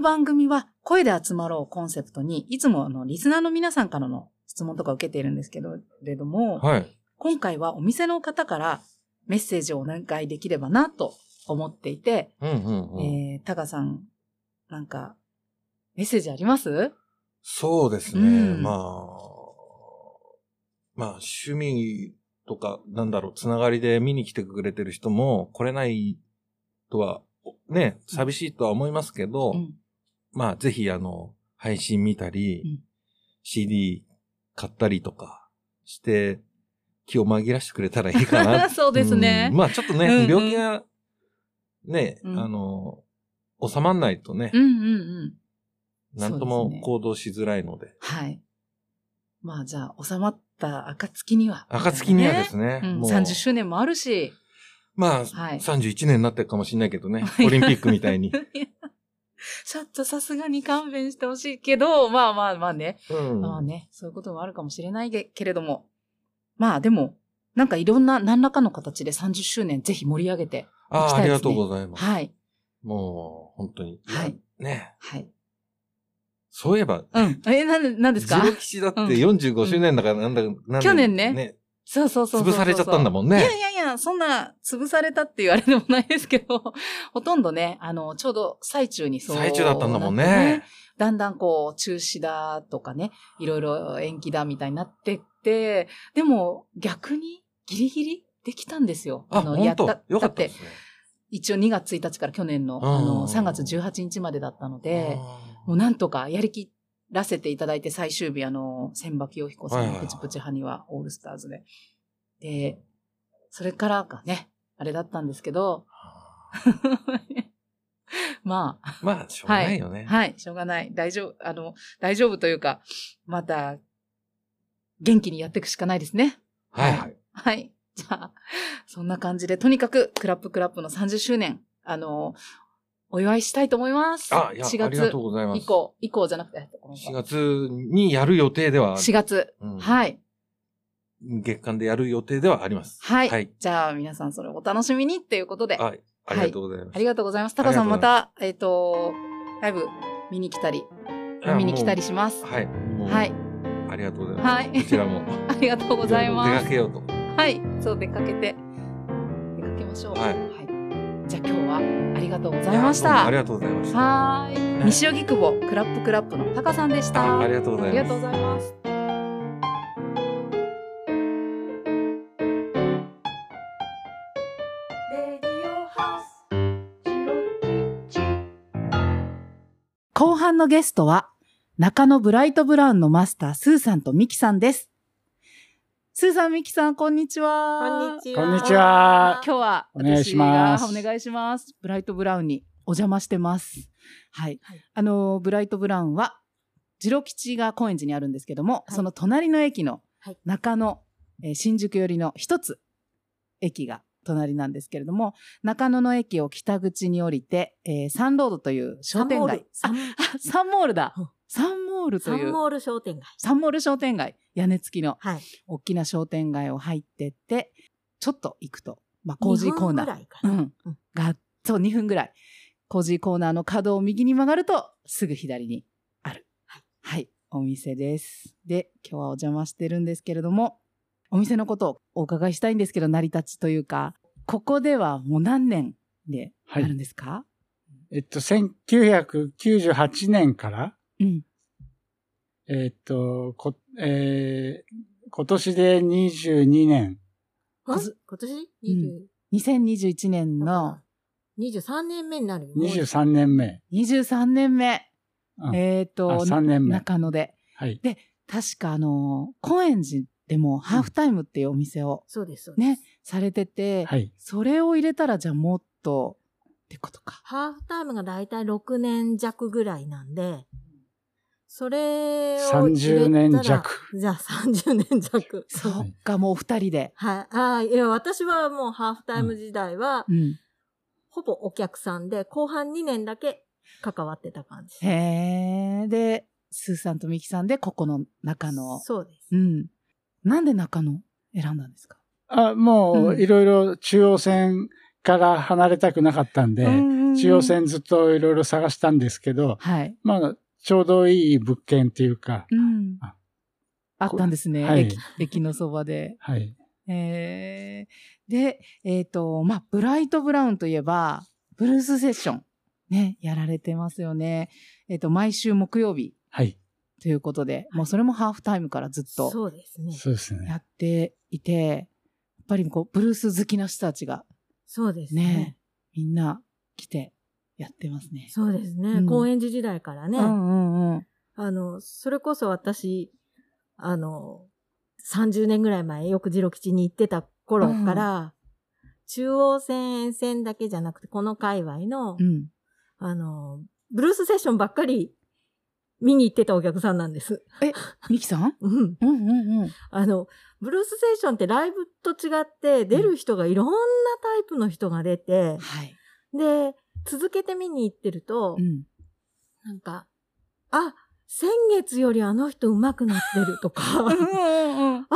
Speaker 1: 番組は声で集まろうコンセプトに、いつもあの、リスナーの皆さんからの質問とか受けているんですけど、れども、
Speaker 2: はい。
Speaker 1: 今回はお店の方からメッセージをお願いできればなと思っていて、
Speaker 2: うんうんうん。
Speaker 1: えー、タカさん、なんか、メッセージあります？
Speaker 2: そうですね。
Speaker 1: うん
Speaker 2: まあ、まあ、趣味とか、なんだろう、つながりで見に来てくれてる人も来れないとは、ね、寂しいとは思いますけど、
Speaker 1: うん。
Speaker 2: まあ、ぜひ、あの、配信見たり、
Speaker 1: うん
Speaker 2: CD 買ったりとかして、気を紛らしてくれたらいいかな。
Speaker 1: そうですね
Speaker 2: うんまあ、ちょっとね、
Speaker 1: うんうん
Speaker 2: 病気が、ね、
Speaker 1: うん
Speaker 2: あの、収まんないとね
Speaker 1: う、んうんうん。
Speaker 2: なんとも行動しづらいので。
Speaker 1: はい。まあじゃあ、収まった暁には。
Speaker 2: 暁にはですね、
Speaker 1: うん、
Speaker 2: もう
Speaker 1: 30周年もあるし。
Speaker 2: まあ、
Speaker 1: はい
Speaker 2: 31年になってるかもしれないけどね
Speaker 1: は、い
Speaker 2: オリンピックみたいに。
Speaker 1: ちょっとさすがに勘弁してほしいけど、まあまあまあね。
Speaker 2: うん
Speaker 1: まあね、そういうこともあるかもしれないけけれども。まあでも、なんかいろんな何らかの形で30周年ぜひ盛り上げて。
Speaker 2: ああ、
Speaker 1: 行きたいですね
Speaker 2: ありがとうございます。
Speaker 1: はい。
Speaker 2: もう、本当に。
Speaker 1: はい
Speaker 2: ね。
Speaker 1: はい。
Speaker 2: そういえば、
Speaker 1: うん。え、なん、なんですか？
Speaker 2: ジロ吉だって
Speaker 1: うん
Speaker 2: 45周年だからなんだ、なんだ
Speaker 1: 去年ねそうそうそうそう。
Speaker 2: 潰されちゃったんだもんね。
Speaker 1: いやいやいや、そんな、潰されたっていうあれでもないですけど、ほとんどね、あの、ちょうど最中にそう。
Speaker 2: 最中だったんだもんね。
Speaker 1: だんだんこう、中止だとかね、いろいろ延期だみたいになってって、でも逆にギリギリできたんですよ。
Speaker 2: あ、本当？よかった
Speaker 1: だって、
Speaker 2: ですね。
Speaker 1: 一応2月1日から去年の、
Speaker 2: うん
Speaker 1: あの、3月18日までだったので、もうなんとかやりきらせていただいて最終日、あの、千葉清彦さ
Speaker 2: はいはいはい
Speaker 1: んのプチプチハニワオールスターズで。で、それからがね、あれだったんですけど、まあ、
Speaker 2: まあ、しょうがないよね。
Speaker 1: はい、しょうがない。大丈夫、あの、大丈夫というか、また、元気にやっていくしかないですね。
Speaker 2: はいはい。
Speaker 1: はい。じゃあ、そんな感じで、とにかく、クラップクラップの30周年、あの、お祝いしたいと思います。
Speaker 2: あ、いや、
Speaker 1: 4
Speaker 2: ありがと
Speaker 1: 月
Speaker 2: うございます。
Speaker 1: 以降、以降じゃなくて、
Speaker 2: 4月にやる予定ではある
Speaker 1: 4月。
Speaker 2: うん
Speaker 1: はい。
Speaker 2: 月間でやる予定ではあります。
Speaker 1: はい。
Speaker 2: はい。
Speaker 1: じゃあ、皆さんそれをお楽しみにっていうことで、
Speaker 2: はい。ありがとうございます。
Speaker 1: ありがとうございます。タカさんまた、えっ、と、ライブ見に来たり、
Speaker 2: あ
Speaker 1: 見に来たりします。
Speaker 2: はい。
Speaker 1: はい。
Speaker 2: ありがとうございます。
Speaker 1: はい
Speaker 2: こちらも。
Speaker 1: ありがとうございま
Speaker 2: 出
Speaker 1: す。
Speaker 2: かけようと。
Speaker 1: はい。そう、出かけて、出かけましょう。
Speaker 2: はい
Speaker 1: じゃあ今日はありがとうございました。
Speaker 2: ありがとうございました。
Speaker 1: はーい。西荻窪クラップクラップのタカさんでした。
Speaker 2: あありがとうございます。
Speaker 1: ありがとうございます。後半のゲストは、中野ブライトブラウンのマスター、スーさんとミキさんです。スーさん、ミキさん、こんにちは。
Speaker 3: こんにちは。
Speaker 4: こんにちは
Speaker 1: 今日は
Speaker 4: お願いします
Speaker 1: お願いします。ブライトブラウンにお邪魔してます。はい。
Speaker 3: はい
Speaker 1: あの、ブライトブラウンは、ジロ吉が高円寺にあるんですけども、
Speaker 3: はい
Speaker 1: その隣の駅の
Speaker 3: はい
Speaker 1: 中野、えー新宿寄りの一つ駅が隣なんですけれども、中野の駅を北口に降りて、えーサンロードという商店街。
Speaker 3: サンモール
Speaker 1: あ、サンモールだ
Speaker 3: うん。
Speaker 1: サンモールという、
Speaker 3: サンモール商店街。
Speaker 1: サンモール商店街。屋根付きの
Speaker 3: はい。
Speaker 1: 大きな商店街を入ってって、ちょっと行くと、まあ、コージーコーナー。
Speaker 3: 2分ぐらいかな。
Speaker 1: うん。が、そう、2分ぐらい。コージーコーナーの角を右に曲がると、すぐ左にある。はい。お店です。で、今日はお邪魔してるんですけれども、お店のことをお伺いしたいんですけど、成り立ちというか、ここではもう何年であるんですか、
Speaker 4: えっと、1998年から、
Speaker 1: うん。
Speaker 4: えっと、こ、えー今年で22年。
Speaker 3: 今年？
Speaker 1: ん2021年の
Speaker 3: 20 23年目になるよね。
Speaker 4: 23年目。
Speaker 1: 23年目。
Speaker 4: うん
Speaker 1: えっ、と、
Speaker 4: あ3年目
Speaker 1: 中野で。
Speaker 4: はい。
Speaker 1: 確かあの、高円寺でもハーフタイムっていうお店を
Speaker 3: そうです、そうです。
Speaker 1: ね、されてて、
Speaker 4: はい。
Speaker 1: それを入れたらじゃあもっとってことか。
Speaker 3: ハーフタイムがだいたい6年弱ぐらいなんで、それを入れたら。
Speaker 4: 30年弱。
Speaker 3: じゃあ30年弱。
Speaker 1: そ
Speaker 4: はい
Speaker 1: っか、もうお二人で。
Speaker 3: はい。ああ、いや、私はもうハーフタイム時代は、
Speaker 1: うん。
Speaker 3: ほぼお客さんで、後半2年だけ関わってた感じ。
Speaker 1: へえ。で、スーさんとミキさんでここの中野。
Speaker 3: そうです。
Speaker 1: うん。なんで中野選んだんですか？
Speaker 4: あもう、
Speaker 1: うん
Speaker 4: いろいろ中央線から離れたくなかったんで、
Speaker 1: うん
Speaker 4: 中央線ずっといろいろ探したんですけど、
Speaker 1: はい。
Speaker 4: まあ、ちょうどいい物件っていうか、
Speaker 1: うん
Speaker 4: あ。
Speaker 1: あったんですね。
Speaker 4: はい
Speaker 1: 駅駅のそばで。
Speaker 4: はい。
Speaker 1: えー、で、えっ、と、まあ、ブライト・ブラウンといえば、ブルースセッション、ね、やられてますよね。えっ、と、毎週木曜日
Speaker 4: はい。
Speaker 1: ということで、もうそれもハーフタイムからずっと
Speaker 3: そうですね。
Speaker 4: そうですね。
Speaker 1: やっていて、やっぱりこう、ブルース好きな人たちが
Speaker 3: そうです
Speaker 1: ね
Speaker 3: ね。
Speaker 1: みんな来てやってますね。
Speaker 3: そうですね。
Speaker 1: うん
Speaker 3: 高円寺時代からね、
Speaker 1: うんうんうん。
Speaker 3: あの、それこそ私、あの、30年ぐらい前、よくジロ吉に行ってた頃から、中央線線だけじゃなくて、この界隈の、
Speaker 1: うん。
Speaker 3: あの、ブルースセッションばっかり見に行ってたお客さんなんです。
Speaker 1: ミキさん？
Speaker 3: うん。
Speaker 1: うんうんうん。
Speaker 3: あの、ブルースセッションってライブと違って、出る人がいろんなタイプの人が出て、
Speaker 1: はい。
Speaker 3: で、続けて見に行ってると、
Speaker 1: うん。
Speaker 3: なんか、あ、先月よりあの人上手くなってるとか、
Speaker 1: うんうんうん。
Speaker 3: あ、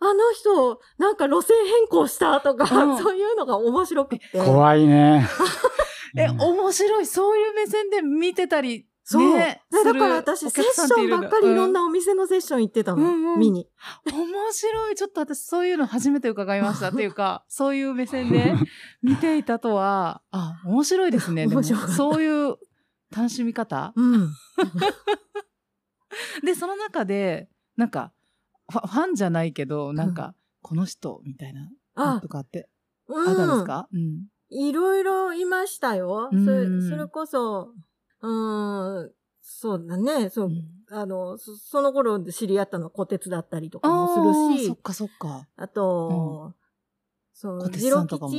Speaker 3: あの人、なんか路線変更したとか、
Speaker 1: うん
Speaker 3: そういうのが面白くて。
Speaker 4: 怖いね。
Speaker 1: え、
Speaker 4: うん
Speaker 1: 面白い。そういう目線で見てたり、
Speaker 3: そう。
Speaker 1: ね
Speaker 3: でだから私、
Speaker 1: お
Speaker 3: セッションばっかりいろん
Speaker 1: な。
Speaker 3: なお店のセッション行ってたの、
Speaker 1: うんうん
Speaker 3: 見に。
Speaker 1: うん面白い。ちょっと私そういうの初めて伺いました。っていうか、そういう目線で 見ていたとは、あ、面白いですね。でもそういう楽しみ方？
Speaker 3: うん。
Speaker 1: で、その中で、なんか、ファファンじゃないけど、なんか、この人みたいなと、かって
Speaker 3: うん。
Speaker 1: あったんですか？うん。
Speaker 3: いろいろいましたよ。それこそ、うーん、そうだね。そう、あの、そその頃で知り合ったのは小鉄だったりとかもするし
Speaker 1: そっ、かそっか。
Speaker 3: あと、そ
Speaker 1: 小
Speaker 3: う、ジロ
Speaker 1: 鉄さん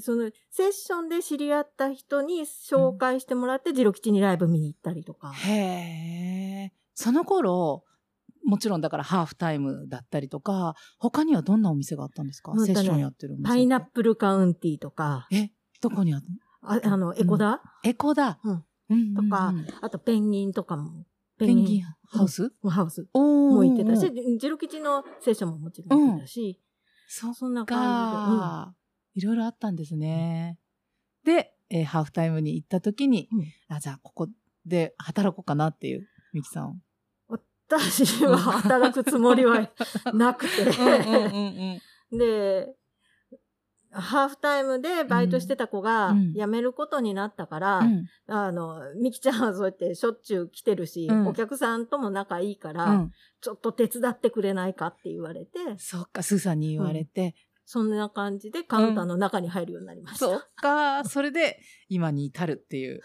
Speaker 3: その、セッションで知り合った人に紹介してもらって、ジロ吉にライブ見に行ったりとか。
Speaker 1: へえ。その頃、もちろんだからハーフタイムだったりとか、他にはどんなお店があったんですか、
Speaker 3: う
Speaker 1: セッションやってるお店。
Speaker 3: パイナップルカウンティとか、
Speaker 1: え、どこにある
Speaker 3: ああの、エコダ、
Speaker 1: エコだ。
Speaker 3: うん
Speaker 1: うんうんうん
Speaker 3: とかあとペンギンとかも。
Speaker 1: ペンギンハウス？
Speaker 3: ハウスも行ってたし、ジロ吉のセッションももちろん行ってたし、
Speaker 1: そっ
Speaker 3: そんな感じで。うん
Speaker 1: か。いろいろあったんですね。で、えーハーフタイムに行った時に、
Speaker 3: うん
Speaker 1: あ、じゃあここで働こうかなっていう、ミキさん。
Speaker 3: 私は働くつもりはなくて。
Speaker 1: うん
Speaker 3: で、ハーフタイムでバイトしてた子が
Speaker 1: うん。
Speaker 3: 辞めることになったから、
Speaker 1: うん。
Speaker 3: あの、みきちゃんはそうやってしょっちゅう来てるし、
Speaker 1: うん。
Speaker 3: お客さんとも仲いいから、
Speaker 1: うん。
Speaker 3: ちょっと手伝ってくれないかって言われて、
Speaker 1: そっか、スーさんに言われて、
Speaker 3: そんな感じでカウンターの中に入るようになりました。
Speaker 1: そっか、それで今に至るっていう。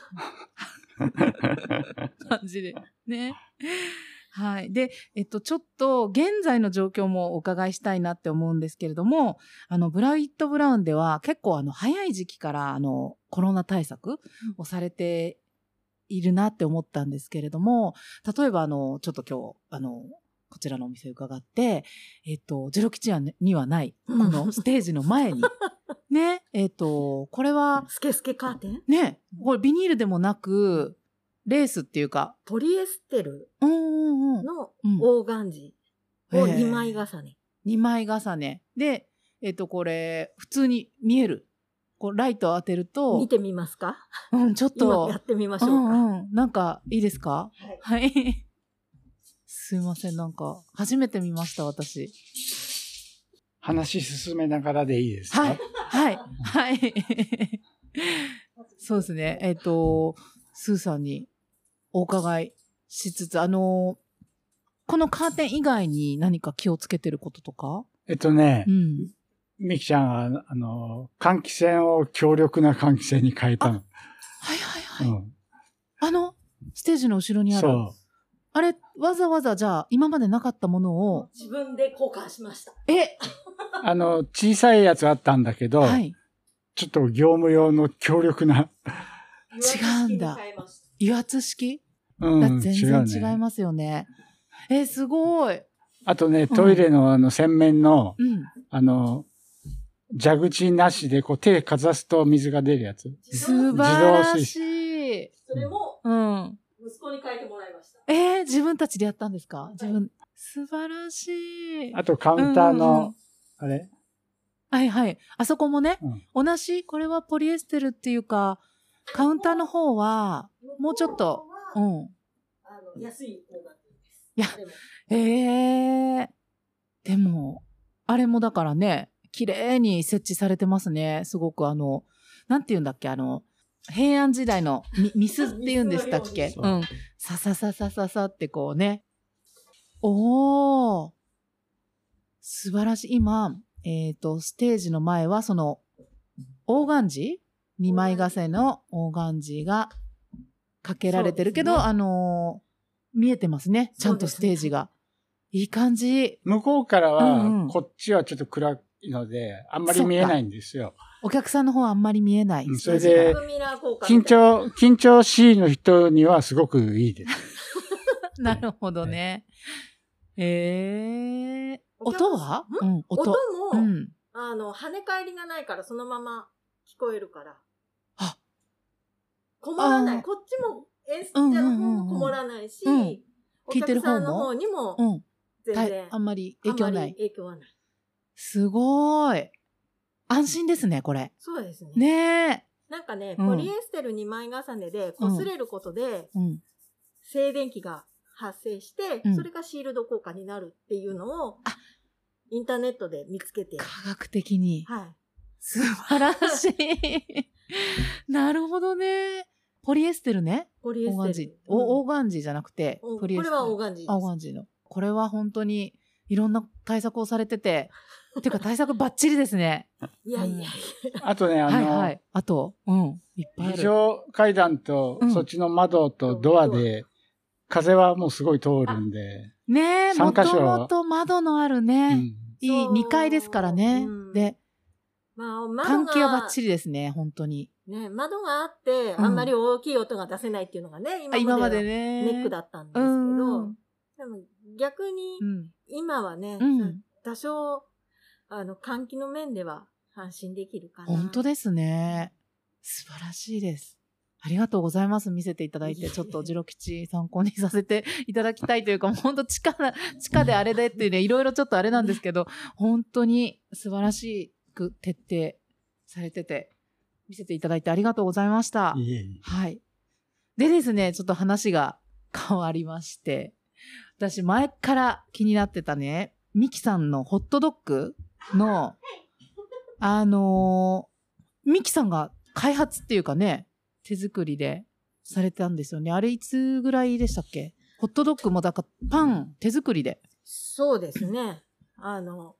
Speaker 1: 感じで。ね。はい。で、えっと、ちょっと、現在の状況もお伺いしたいなって思うんですけれども、あの、ブライト・ブラウンでは結構、あの、早い時期から、あの、コロナ対策をされているなって思ったんですけれども、例えば、あの、ちょっと今日、あの、こちらのお店伺って、えっと、ジェロ吉にはない、このステージの前に、ね、えっと、これは、
Speaker 3: スケスケカーテン？
Speaker 1: ね、これビニールでもなく、レースっていうか、
Speaker 3: ポリエステル。の
Speaker 1: うん
Speaker 3: オーガンジ
Speaker 1: ー
Speaker 3: 2枚重ね。
Speaker 1: 二枚重ね。で、えっと、これ、普通に見える。こう、ライトを当てると
Speaker 3: 見、てみますか？
Speaker 1: うん、ちょっ
Speaker 3: 今
Speaker 1: と
Speaker 3: や、ってみまし
Speaker 1: う
Speaker 3: ょうか。
Speaker 1: んうん。なんか、いいですか？
Speaker 3: はい
Speaker 1: はい。すいません、なんか、初めて見ました、私。
Speaker 4: 話進めながらでいいですか？
Speaker 1: はい、はい、はい。そうですね。えっ、と、スーさんにお伺いしつつ、あの、このカーテン以外に何か気をつけてることとか？
Speaker 4: えっとね
Speaker 1: う、ん。
Speaker 4: ミキちゃんは、あの、換気扇を強力な換気扇に変えたの。
Speaker 1: はいはいはい。
Speaker 4: うん。
Speaker 1: あの、ステージの後ろにある。
Speaker 4: そう。
Speaker 1: あれ、わざわざじゃあ、今までなかったものを、
Speaker 3: 自分で交換しました。
Speaker 1: え？
Speaker 4: あの、小さいやつあったんだけど、
Speaker 1: はい。
Speaker 4: ちょっと業務用の強力な、
Speaker 1: 違うんだ
Speaker 3: 変えました
Speaker 1: 油圧式？
Speaker 4: うん、
Speaker 1: だ全。然違いますよね。え、すごい。
Speaker 4: あとね、トイレのあの洗面の、
Speaker 1: うん。
Speaker 4: あの、蛇口なしでこう手かざすと水が出るやつ。
Speaker 1: 素晴らしい。
Speaker 3: それも
Speaker 1: うん。
Speaker 3: 息子に変えてもらいました。
Speaker 1: えー、自分たちでやったんですか？自分。素晴らしい。
Speaker 4: あとカウンター
Speaker 1: うんうんうん
Speaker 4: の、あれ？
Speaker 1: はいはい。あそこもね、
Speaker 4: うん
Speaker 1: 同じ、これはポリエステルっていうか、カウンターの方は、もうちょっと、うん。
Speaker 3: あの、安い方がいいです。
Speaker 1: いやええでも、あれもだからね、綺麗に設置されてますね。すごくあの、なんて言うんだっけ、あの、平安時代のみ、ミスって言うんでしたっけ？
Speaker 4: そう
Speaker 1: うん。ささささささってこうね。おー。素晴らしい。今、えっ、と、ステージの前は、その、オーガンジ二枚重ねのオーガンジがかけられてるけど、
Speaker 3: そうですね
Speaker 1: あのー見えてますね。ちゃんとステージが。いい感じ。
Speaker 4: 向こうから
Speaker 1: うんうん
Speaker 4: は、こっちはちょっと暗いので、あんまり見えないんですよ。
Speaker 1: お客さんの方はあんまり見えない。
Speaker 4: うん
Speaker 1: ステージが
Speaker 4: それで
Speaker 3: バックミラー効果み
Speaker 4: 緊
Speaker 3: たいな
Speaker 4: 張、緊張しいの人にはすごくいいです。
Speaker 1: なるほどね。ええ音は？
Speaker 3: ん？
Speaker 1: うん、音。
Speaker 3: 音も、
Speaker 1: うん。
Speaker 3: あの、跳ね返りがないからそのまま聞こえるから。
Speaker 1: あ
Speaker 3: こもらない。こっちも演出者の方もこもらないし、
Speaker 1: うん
Speaker 3: お客さんの方にも全然
Speaker 1: あんまり影響ない。
Speaker 3: 影響はない。
Speaker 1: すごい。安心ですね、これ。
Speaker 3: そうですね。
Speaker 1: ねえ。
Speaker 3: なんかね、
Speaker 1: うん
Speaker 3: ポリエステル2枚重ねで擦れることで
Speaker 1: うん。
Speaker 3: 静電気が発生して、
Speaker 1: うん
Speaker 3: それがシールド効果になるっていうのを
Speaker 1: あ
Speaker 3: インターネットで見つけて、
Speaker 1: 科学的に。
Speaker 3: はい。
Speaker 1: 素晴らしい。なるほどね。ポリエステルね。
Speaker 3: ポリエ
Speaker 1: オーガンジ
Speaker 3: ステル。。
Speaker 1: おオーガンジじゃなくて
Speaker 3: お、
Speaker 1: ポリエステル。
Speaker 3: これはオーガンジです
Speaker 1: あオーガンジの。これは本当にいろんな対策をされてて、てか対策バッチリですね。
Speaker 3: いやいやいや。
Speaker 4: あとね、あの、
Speaker 1: はいはい。あと、うん。いっぱいあ
Speaker 4: 非
Speaker 1: る。
Speaker 4: 常階段と
Speaker 1: うん
Speaker 4: そっちの窓とドアで、風はもうすごい通るんで、
Speaker 1: ねえ、もともと窓のある
Speaker 4: う
Speaker 1: ね、
Speaker 4: ん
Speaker 1: いい
Speaker 3: そう
Speaker 1: 2階ですからね。
Speaker 3: うん
Speaker 1: で、
Speaker 3: まあ、窓が
Speaker 1: 換気はバッチリですね、本当に。
Speaker 3: ね、窓があって、
Speaker 1: うん
Speaker 3: あんまり大きい音が出せないっていうのがね、
Speaker 1: あ今まで
Speaker 3: 今まで
Speaker 1: ね。
Speaker 3: ネックだったんですけ
Speaker 1: う
Speaker 3: ど、
Speaker 1: ん。
Speaker 3: でも逆に
Speaker 1: うん。
Speaker 3: 今はね、
Speaker 1: うん
Speaker 3: 多少、あの、換気の面では安心できるかな。
Speaker 1: 本当ですね。素晴らしいです。ありがとうございます。見せていただいて、ちょっとジロ吉参考にさせて いただきたいというか、本当地下な、地下であれでっていうね、いろいろちょっとあれなんですけど、本当に素晴らしく徹底されてて、見せていただいてありがとうございました。
Speaker 4: いえいえ
Speaker 1: はい。でですね、ちょっと話が変わりまして、私前から気になってたね、ミキさんのホットドッグの、あのーミキさんが開発っていうかね、手作りでされたんですよね。あれいつぐらいでしたっけ？ホットドッグもだからパン手作りで。
Speaker 3: そうですね。あの、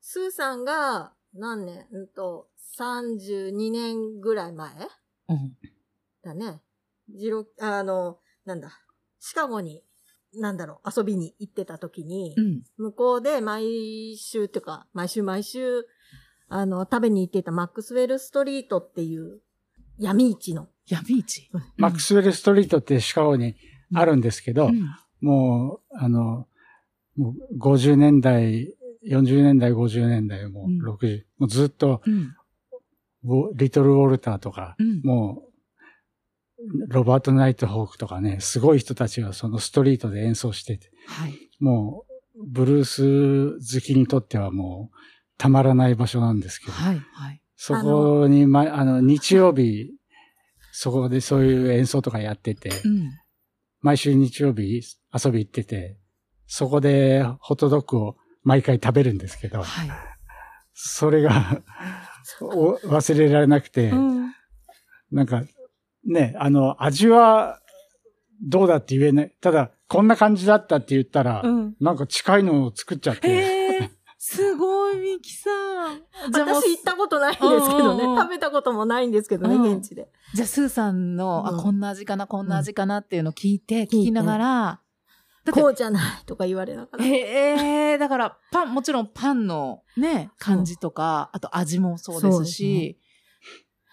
Speaker 3: スーさんが何年、うんと、32年ぐらい前？
Speaker 1: うん。
Speaker 3: だね。ジロ、あの、なんだ、シカゴに、なんだろう、遊びに行ってた時に、
Speaker 1: うん。
Speaker 3: 向こうで毎週っていうか、毎週毎週、あの、食べに行ってたマックスウェルストリートっていう闇市の。
Speaker 1: 闇市？
Speaker 4: マックスウェルストリートってシカゴにあるんですけど、
Speaker 1: うん
Speaker 4: もう、あの、もう50年代、40年代、50年代、も
Speaker 1: うん
Speaker 4: う60、もうずっと、
Speaker 1: うん。
Speaker 4: リトル・ウォルターとか、
Speaker 1: うん。
Speaker 4: もう、ロバート・ナイト・ホークとかね、すごい人たちがそのストリートで演奏してて、
Speaker 1: はい。
Speaker 4: もう、ブルース好きにとってはもう、たまらない場所なんですけど、
Speaker 1: はい。はい。
Speaker 4: そこに、ま、あの、日曜日、そこでそういう演奏とかやってて、
Speaker 1: うん。
Speaker 4: 毎週日曜日遊び行ってて、そこでホットドッグを毎回食べるんですけど、
Speaker 1: はい。
Speaker 4: それがお忘れられなくて、
Speaker 1: うん。
Speaker 4: なんか、ね、あの、味はどうだって言えない。ただ、こんな感じだったって言ったら、
Speaker 1: うん。
Speaker 4: なんか近いのを作っちゃって、
Speaker 1: へえ、すごい、ミキさん。
Speaker 3: 私行ったことないんですけどね。
Speaker 1: うんうんうん
Speaker 3: 食べたこともないんですけどね、
Speaker 1: うん
Speaker 3: 現地で。
Speaker 1: じゃあ、スーさんの、あ、
Speaker 3: うん
Speaker 1: こんな味かな、こんな味かなっていうのを聞いて、
Speaker 3: 聞
Speaker 1: きながら、
Speaker 3: こうじゃないとか言われながら。
Speaker 1: へえ、だから、パン、もちろんパンのね、感じとか、あと味もそうですし、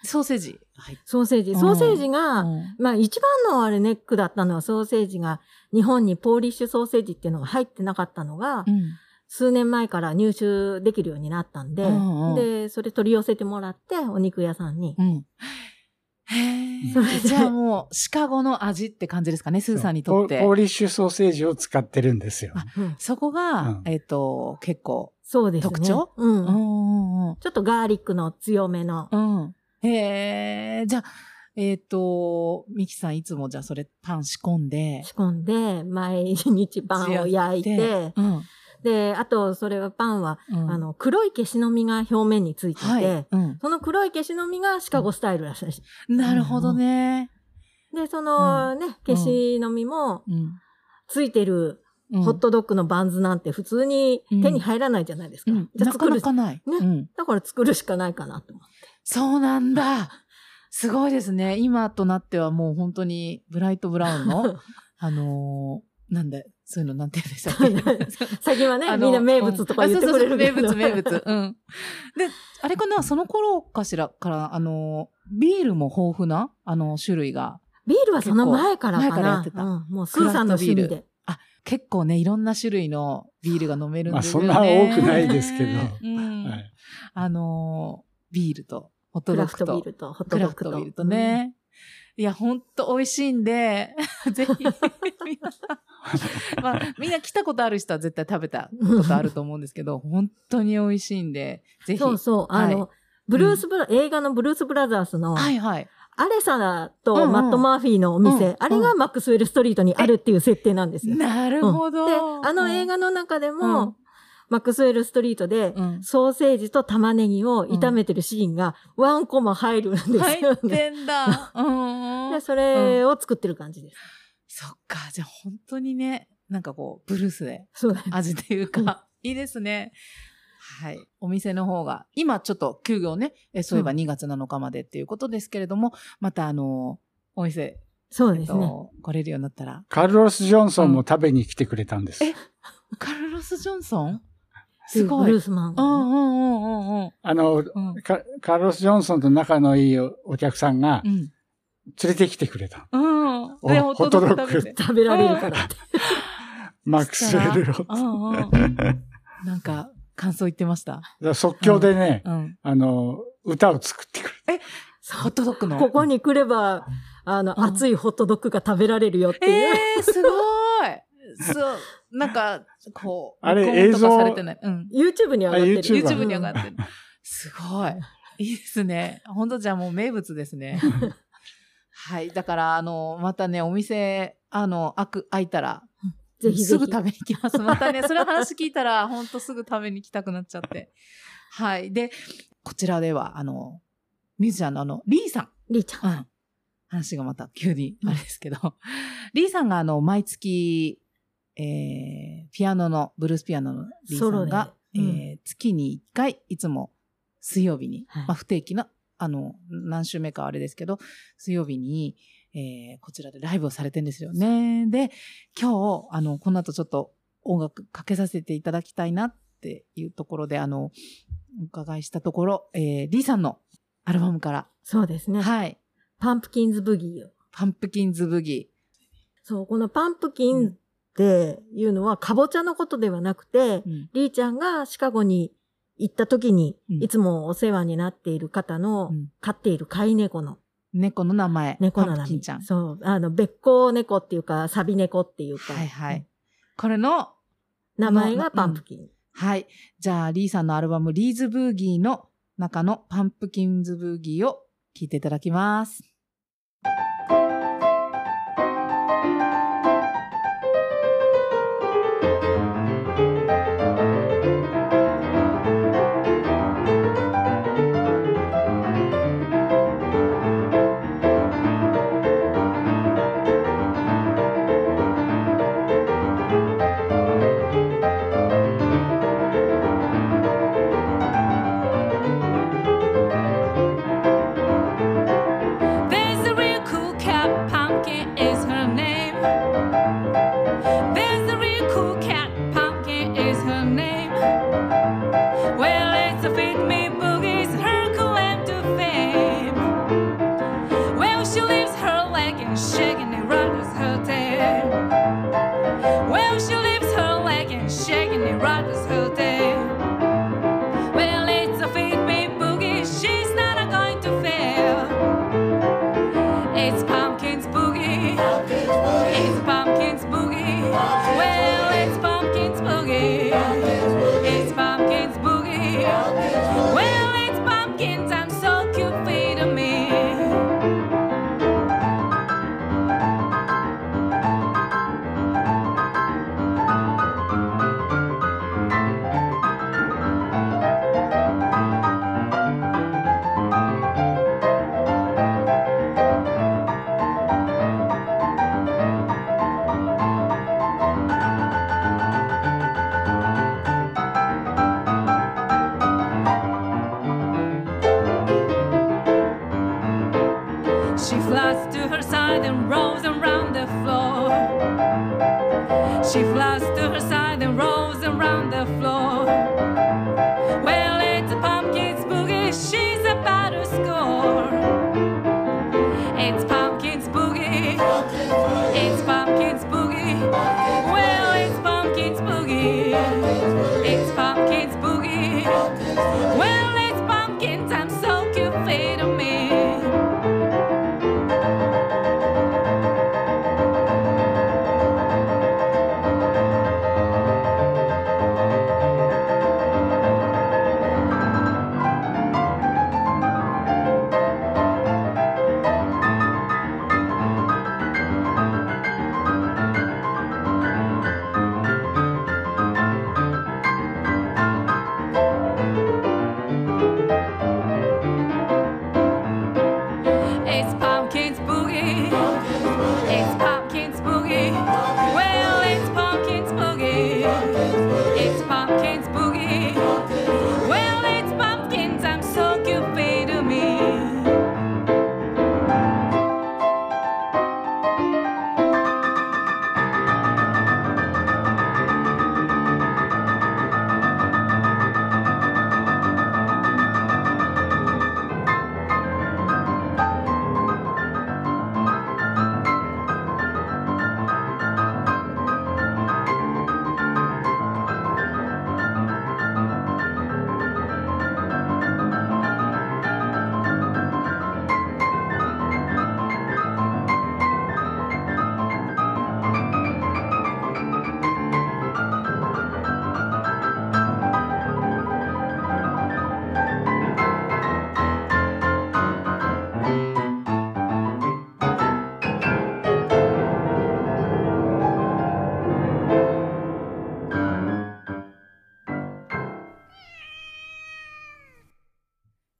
Speaker 1: ソーセージ。はい。
Speaker 3: ソーセージ。
Speaker 1: うん
Speaker 3: ソーセージが、
Speaker 1: うん
Speaker 3: まあ一番のあれネックだったのはソーセージが、日本にポーリッシュソーセージっていうのが入ってなかったのが、
Speaker 1: うん。
Speaker 3: 数年前から入手できるようになったんで、
Speaker 1: うんうん
Speaker 3: で、それ取り寄せてもらって、お肉屋さんに。
Speaker 1: うん。じゃあもう、シカゴの味って感じですかね、スーさんにとって
Speaker 4: ポー。リッシュソーセージを使ってるんですよ。
Speaker 1: そこが、
Speaker 4: うん
Speaker 1: えっ、と、結構、
Speaker 3: そうですね。
Speaker 1: 特徴？
Speaker 3: うん。
Speaker 1: うんうんうん。
Speaker 3: ちょっとガーリックの強めの。
Speaker 1: うん。へえ、じゃあ、えっ、と、ミキさんいつもじゃあそれパン仕込んで、
Speaker 3: 仕込んで、毎日パンを焼いて、
Speaker 1: うん。
Speaker 3: で、あと、それはパンは、
Speaker 1: うん
Speaker 3: あの、黒い消しの実が表面についてて、
Speaker 1: はい。うん。
Speaker 3: その黒い消しの実がシカゴスタイルらしい。
Speaker 1: なるほどね。
Speaker 3: で、そのね、消しの実も
Speaker 1: うん。
Speaker 3: ついてる
Speaker 1: うん
Speaker 3: ホットドッグのバンズなんて普通に手に入らないじゃないですか。
Speaker 1: うん。
Speaker 3: じゃあ
Speaker 1: なか
Speaker 3: 作るし
Speaker 1: なかない。
Speaker 3: ね
Speaker 1: うん。
Speaker 3: だから作るしかないかなと思って。
Speaker 1: そうなんだ。すごいですね。今となってはもう本当にブライトブラウンの、あのーなんだ、そういうのなんて言うんでしたっけ？
Speaker 3: 最近はね、みんな名物とか言ってくれるけど。
Speaker 1: うんあそうそうそう名物、名物。うん。で、あれかな、その頃かしらから、あの、ビールも豊富な、あの、種類が。
Speaker 3: ビールはその前からか
Speaker 1: 結構前からや
Speaker 3: な。
Speaker 1: ってた
Speaker 3: うんもうスーさんの
Speaker 1: ビー
Speaker 3: で。
Speaker 1: 結構ね、いろんな種類のビールが飲めるんですよね。
Speaker 4: まあそんな多くないですけど
Speaker 1: うん。
Speaker 4: はい
Speaker 1: あの、ビールと、ホットドッグと
Speaker 3: クラフトビー、ルとホット
Speaker 1: クラ
Speaker 3: ドッグと。
Speaker 1: フトビールとね。いや、ほんと美味しいんで、ぜひ、皆さん、まあ、みんな来たことある人は絶対食べたことあると思うんですけど、本当に美味しいんで、ぜひ。
Speaker 3: そうそう。あの、
Speaker 1: はい
Speaker 3: ブルースブラ、映画のブルースブラザースの、
Speaker 1: はいはい。
Speaker 3: アレサ
Speaker 1: うんうん
Speaker 3: とマット・マーフィーのお店、
Speaker 1: うん
Speaker 3: あれがマックスウェル・ストリートにあるっていう設定なんですよ。
Speaker 1: なるほど。
Speaker 3: で、あの映画の中でも、
Speaker 1: うん
Speaker 3: マックスウェル・ストリートで、
Speaker 1: うん、
Speaker 3: ソーセージと玉ねぎを炒めてるシーンがワンコマ入るんですよ
Speaker 1: 入っ
Speaker 3: ね。
Speaker 1: てんだ。うん
Speaker 3: で、それを作ってる感じです。
Speaker 1: そっか、じゃあ本当にね、なんかこう、ブルースで
Speaker 3: そうだね。
Speaker 1: 味というか、いいですね。はい。お店の方が、今ちょっと休業ね、えそういえば
Speaker 3: うん
Speaker 1: 2月7日までっていうことですけれども、またあの、お店、
Speaker 3: そうですね。
Speaker 1: と、来れるようになったら。
Speaker 4: カルロス・ジョンソンも食べに来てくれたんです。
Speaker 1: えカルロス・ジョンソン？すごい。
Speaker 3: ブルースマン
Speaker 1: うんうんうんうんうん。
Speaker 4: あの、
Speaker 1: うん
Speaker 4: カカルロス・ジョンソンと仲のいいおお客さんが
Speaker 1: うん。
Speaker 4: 連れてきてくれた。
Speaker 1: うん。
Speaker 4: ホットドッグ
Speaker 1: 食べ
Speaker 3: られるからって。
Speaker 4: マックスウェルロ
Speaker 1: う。んうん。なんか、感想言ってました？
Speaker 4: 即興でね、
Speaker 1: うん。
Speaker 4: あの、歌を作ってくれ
Speaker 1: ホットドッグの？
Speaker 3: ここに来れば、あの、
Speaker 1: うん
Speaker 3: 熱いホットドッグが食べられるよっていう。
Speaker 1: えー、すごいそう、なんか、こう、
Speaker 4: あれ映像
Speaker 1: されてない。うん。
Speaker 3: YouTube に上がってる。
Speaker 4: あ YouTube
Speaker 1: YouTube に上がってる。すごい。いいですね。本当じゃあもう名物ですね。はい。だから、あの、またね、お店、あの、開く、開いたら、
Speaker 3: ぜひぜひ。
Speaker 1: すぐ食べに行きます。またね、それ話聞いたら、本当すぐ食べに行きたくなっちゃって。はい。で、こちらでは、あの、ミュージシャンのあの、リーさん。
Speaker 3: りーちゃん。
Speaker 1: うん。話がまた急にあれですけど、リーさんがあの、毎月、えー、ピアノの、ブルースピアノのリーさんが、えー月に1回、いつも水曜日に、
Speaker 3: はい
Speaker 1: まあ不定期な、あの、何週目かはあれですけど、水曜日に、えーこちらでライブをされてんですよね。で、今日、あの、この後ちょっと音楽かけさせていただきたいなっていうところで、あの、お伺いしたところ、えー、リーさんのアルバムから、
Speaker 3: そうですね。
Speaker 1: はい、
Speaker 3: パンプキンズブギーを。
Speaker 1: パンプキンズブギ
Speaker 3: そう、このパンプキンっていうのは、かぼちゃのことではなくて、
Speaker 1: ー。うん
Speaker 3: リーちゃんがシカゴに行った時に、
Speaker 1: うん
Speaker 3: いつもお世話になっている方の、
Speaker 1: うん
Speaker 3: 飼っている飼い猫の、
Speaker 1: 猫の名前。
Speaker 3: 猫の名前
Speaker 1: パンプキンちゃん。
Speaker 3: そう、あの、べっこう猫っていうか、サビ猫っていうか、
Speaker 1: はいはい。これの、
Speaker 3: 名前がパンプキン。
Speaker 1: はい。じゃあ、リーさんのアルバム、リーズブーギーの中のパンプキンズブーギーを聴いていただきます。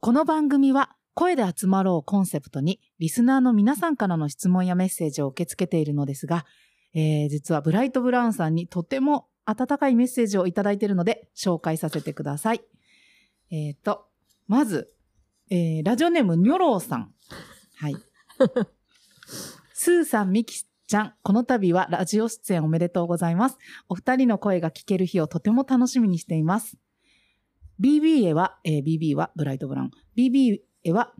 Speaker 1: この番組は声で集まろうコンセプトにリスナーの皆さんからの質問やメッセージを受け付けているのですが、えー実はブライトブラウンさんにとても温かいメッセージをいただいているので紹介させてください。えっ、と、まず、えーラジオネームニョローさん。はい。スーさん、ミキちゃん、この度はラジオ出演おめでとうございます。お二人の声が聞ける日をとても楽しみにしています。BB へは、えー BB はブライトブラウン。BB へは、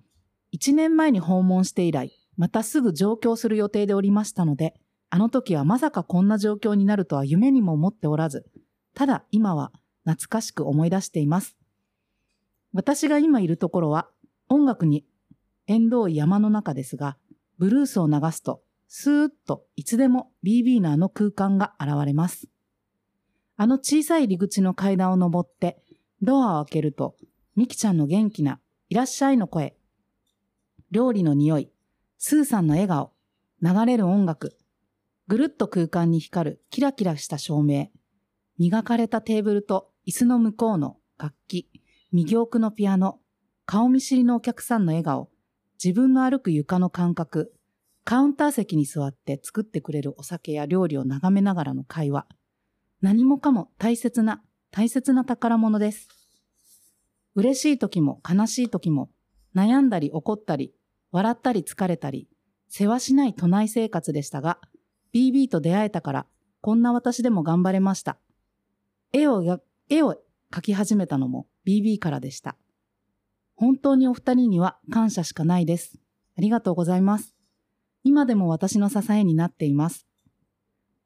Speaker 1: 1年前に訪問して以来、またすぐ上京する予定でおりましたので、あの時はまさかこんな状況になるとは夢にも思っておらず、ただ今は懐かしく思い出しています。私が今いるところは、音楽に縁遠い山の中ですが、ブルースを流すと、スーッといつでも BB のあの空間が現れます。あの小さい入り口の階段を登って、ドアを開けると、ミキちゃんの元気な、いらっしゃいの声、料理の匂い、スーさんの笑顔、流れる音楽、ぐるっと空間に光るキラキラした照明、磨かれたテーブルと椅子の向こうの楽器、右奥のピアノ、顔見知りのお客さんの笑顔、自分の歩く床の感覚、カウンター席に座って作ってくれるお酒や料理を眺めながらの会話、何もかも大切な、大切な宝物です。嬉しい時も悲しい時も、悩んだり怒ったり、笑ったり疲れたり、世話しない都内生活でしたが、BB と出会えたから、こんな私でも頑張れました。絵を、絵を描き始めたのも BB からでした。本当にお二人には感謝しかないです。ありがとうございます。今でも私の支えになっています。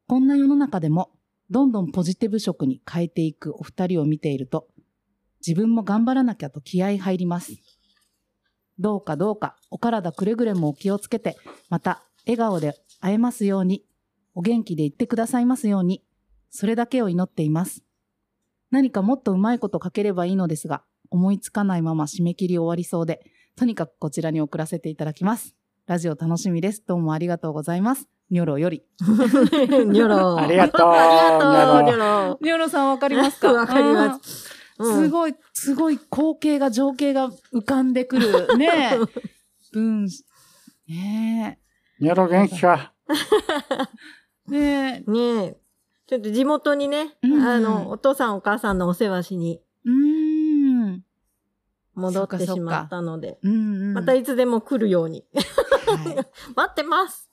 Speaker 1: こんな世の中でも、どんどんポジティブ色に変えていくお二人を見ていると、自分も頑張らなきゃと気合入ります。どうかどうかお体くれぐれもお気をつけて、また笑顔で会えますように、お元気でいってくださいますように、それだけを祈っています。何かもっとうまいこと書ければいいのですが、思いつかないまま締め切り終わりそうで、とにかくこちらに送らせていただきます。ラジオ楽しみです。どうもありがとうございます。ニョロより。
Speaker 3: ニョロ。
Speaker 4: ありがとう
Speaker 3: ありがとう、ニョ
Speaker 4: ニョ
Speaker 3: ロ。
Speaker 1: ニョロさんわかりますか？
Speaker 3: わかります。
Speaker 1: うんすごい、すごい光景が、情景が浮かんでくる。ねえ。文、ね
Speaker 4: ニョロ元気か。
Speaker 1: え。ねえ。
Speaker 3: ねえ。ちょっと地元にね、
Speaker 1: うん
Speaker 3: あの、お父さんお母さんのお世話しに
Speaker 1: うーん。
Speaker 3: 戻ってしまったので、
Speaker 1: うんうん。
Speaker 3: またいつでも来るように。
Speaker 1: はい
Speaker 3: 待ってます。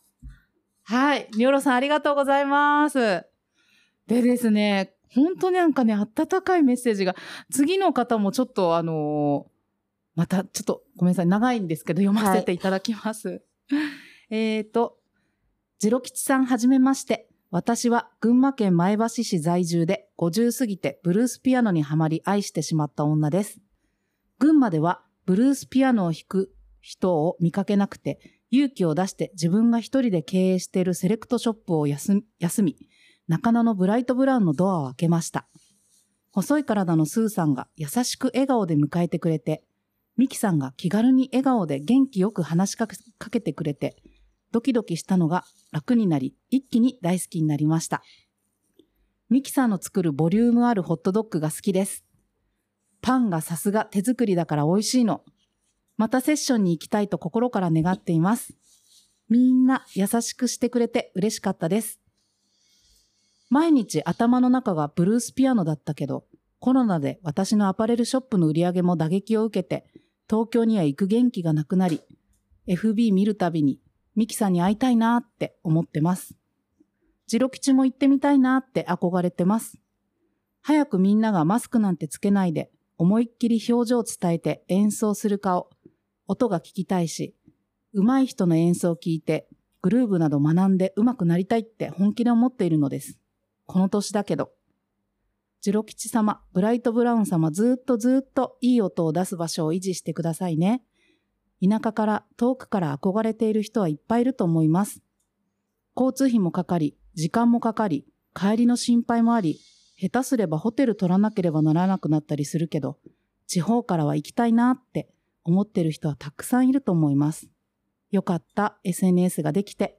Speaker 1: はい。みおろさん、ありがとうございます。でですね、本当になんかね、温かいメッセージが、次の方もちょっとあのーまたちょっとごめんなさい、長いんですけど、読ませていただきます。えーと、ジロ吉さんはじめまして。私は群馬県前橋市在住で50過ぎてブルースピアノにはまり愛してしまった女です。群馬ではブルースピアノを弾く人を見かけなくて勇気を出して自分が一人で経営しているセレクトショップを休み休み、中野のブライトブラウンのドアを開けました。細い体のスーさんが優しく笑顔で迎えてくれて、ミキさんが気軽に笑顔で元気よく話しかけてくれて、ドキドキしたのが楽になり、一気に大好きになりました。ミキさんの作るボリュームあるホットドッグが好きです。パンがさすが手作りだから美味しいの。またセッションに行きたいと心から願っています。みんな優しくしてくれて嬉しかったです。毎日頭の中がブルースピアノだったけど、コロナで私のアパレルショップの売り上げも打撃を受けて、東京には行く元気がなくなり、FB 見るたびにミキさんに会いたいなって思ってます。ジロ吉も行ってみたいなって憧れてます。早くみんながマスクなんてつけないで、思いっきり表情を伝えて演奏する顔、音が聞きたいし、上手い人の演奏を聞いて、グルーブなど学んで上手くなりたいって本気で思っているのです。この年だけど。ジロ吉様、ブライトブラウン様、ずっとずっといい音を出す場所を維持してくださいね。田舎から遠くから憧れている人はいっぱいいると思います。交通費もかかり、時間もかかり、帰りの心配もあり、下手すればホテル取らなければならなくなったりするけど、地方からは行きたいなって思ってる人はたくさんいると思います。よかった SNS ができて、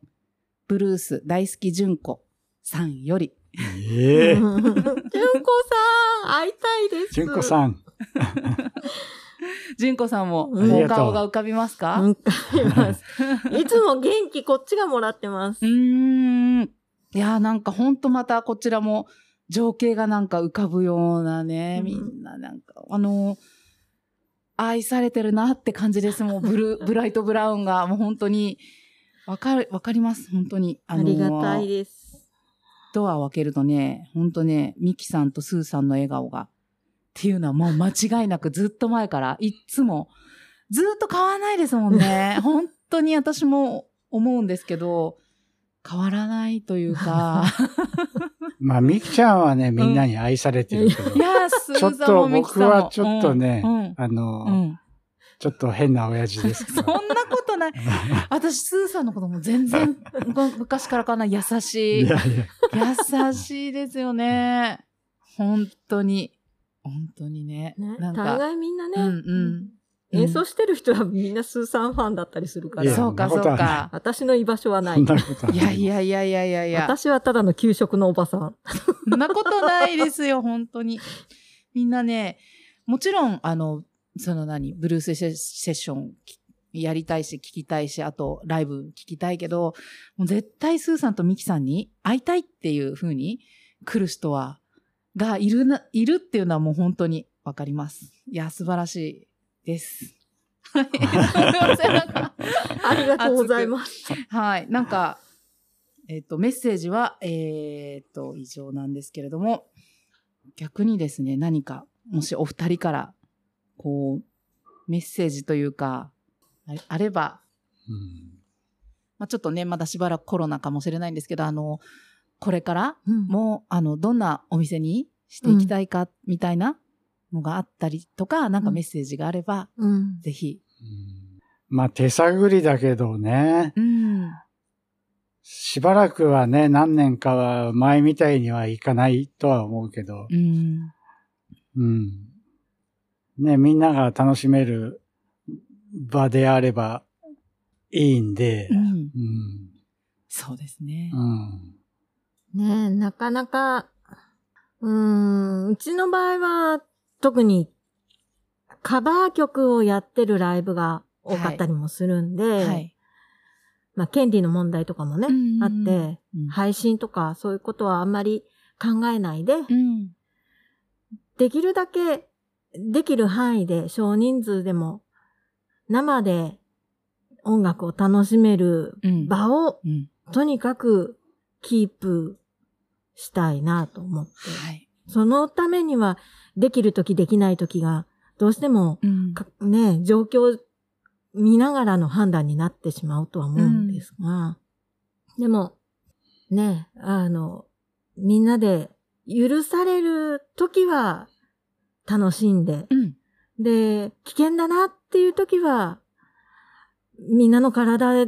Speaker 1: ブルース大好き純子さんより、
Speaker 4: ええ
Speaker 3: 純子さん、会いたいです。
Speaker 4: 純子さん。
Speaker 1: 純子さんも
Speaker 3: うん
Speaker 1: お顔が浮かびますか？
Speaker 3: うん、会います。いつも元気こっちがもらってます
Speaker 1: う。ーん。いやーなんかほんとまたこちらも情景がなんか浮かぶようなね、
Speaker 3: うん
Speaker 1: みんななんか、あのー愛されてるなって感じです。もうブルー、ブライトブラウンがもう本当に、わかる、わかります。本当に。
Speaker 3: あ
Speaker 1: のー
Speaker 3: りがたいです。
Speaker 1: ドアを開けるとね、ほんとね、ミキさんとスーさんの笑顔が、っていうのはもう間違いなく ずっと前から、いっつも、ずっと変わらないですもんね。本当に私も思うんですけど、変わらないというか、
Speaker 4: まあ、ミキちゃんはね、みんなに愛されてるけど、
Speaker 1: いやー、ス
Speaker 4: ちょっ
Speaker 1: ーさんも
Speaker 4: と。僕はちょっとね、
Speaker 1: うん
Speaker 4: あの、
Speaker 1: うんうん
Speaker 4: ちょっと変な親父です
Speaker 1: そん。なことない。私、スーさんのことも全然、ご 昔からかな、優しい。
Speaker 4: いやいや、
Speaker 1: 優しいですよね。本当に。本当にね。
Speaker 3: ね、
Speaker 1: なんか、
Speaker 3: 大概みんなね、
Speaker 1: うんうん。
Speaker 3: 演奏してる人はみんなスーさんファンだったりするから、
Speaker 1: そうか、そうか。
Speaker 3: 私の居場所はない。
Speaker 4: い
Speaker 1: やいやいやいやいやいや。
Speaker 3: 私はただの給食のおばさん。
Speaker 1: そんなことないですよ、本当に。みんなね、もちろん、あの、その何、ブルースセッションきやりたいし、聞きたいし、あと、ライブ聞きたいけど、もう絶対スーさんとミキさんに会いたいっていう風に来る人は、がいるな、いるっていうのはもう本当にわかります。いや、素晴らしいです。はい。
Speaker 3: ありがとうございます。
Speaker 1: はい。なんか、えっ、と、メッセージは、えっ、と、以上なんですけれども、逆にですね、何か、もしお二人から、こう、メッセージというか、ああれば、
Speaker 4: うん
Speaker 1: まあ、ちょっとね、まだしばらくコロナかもしれないんですけど、あの、これから
Speaker 3: うん
Speaker 1: もう、あの、どんなお店にしていきたいか、みたいなのがあったりとか、なんかメッセージがあれば、
Speaker 3: うん。
Speaker 1: ぜひ。
Speaker 4: うんまあ、手探りだけどね、
Speaker 1: うん。
Speaker 4: しばらくはね、何年かは前みたいにはいかないとは思うけど、
Speaker 1: うん。
Speaker 4: うん。ね、みんなが楽しめる場であればいいんで
Speaker 1: う、ん。
Speaker 4: うん。
Speaker 1: そうですね。
Speaker 4: うん。
Speaker 3: ねえ、なかなか、うーん、うちの場合は特にカバー曲をやってるライブが多かったりもするんで、
Speaker 1: はい。
Speaker 3: まあ権利の問題とかもね、
Speaker 1: うん
Speaker 3: あって、
Speaker 1: うん
Speaker 3: 配信とかそういうことはあんまり考えないで、
Speaker 1: うん。
Speaker 3: できるだけできる範囲で少人数でも生で音楽を楽しめる
Speaker 1: うん。
Speaker 3: 場を
Speaker 1: うん。
Speaker 3: とにかくキープしたいなと思って。
Speaker 1: はい。
Speaker 3: そのためには、できるときできないときが、どうしても、
Speaker 1: うん。
Speaker 3: かね、状況見ながらの判断になってしまうとは思うんですが、でも、ね、あの、みんなで許されるときは楽しんで、
Speaker 1: うん。
Speaker 3: で、危険だなっていうときは、みんなの体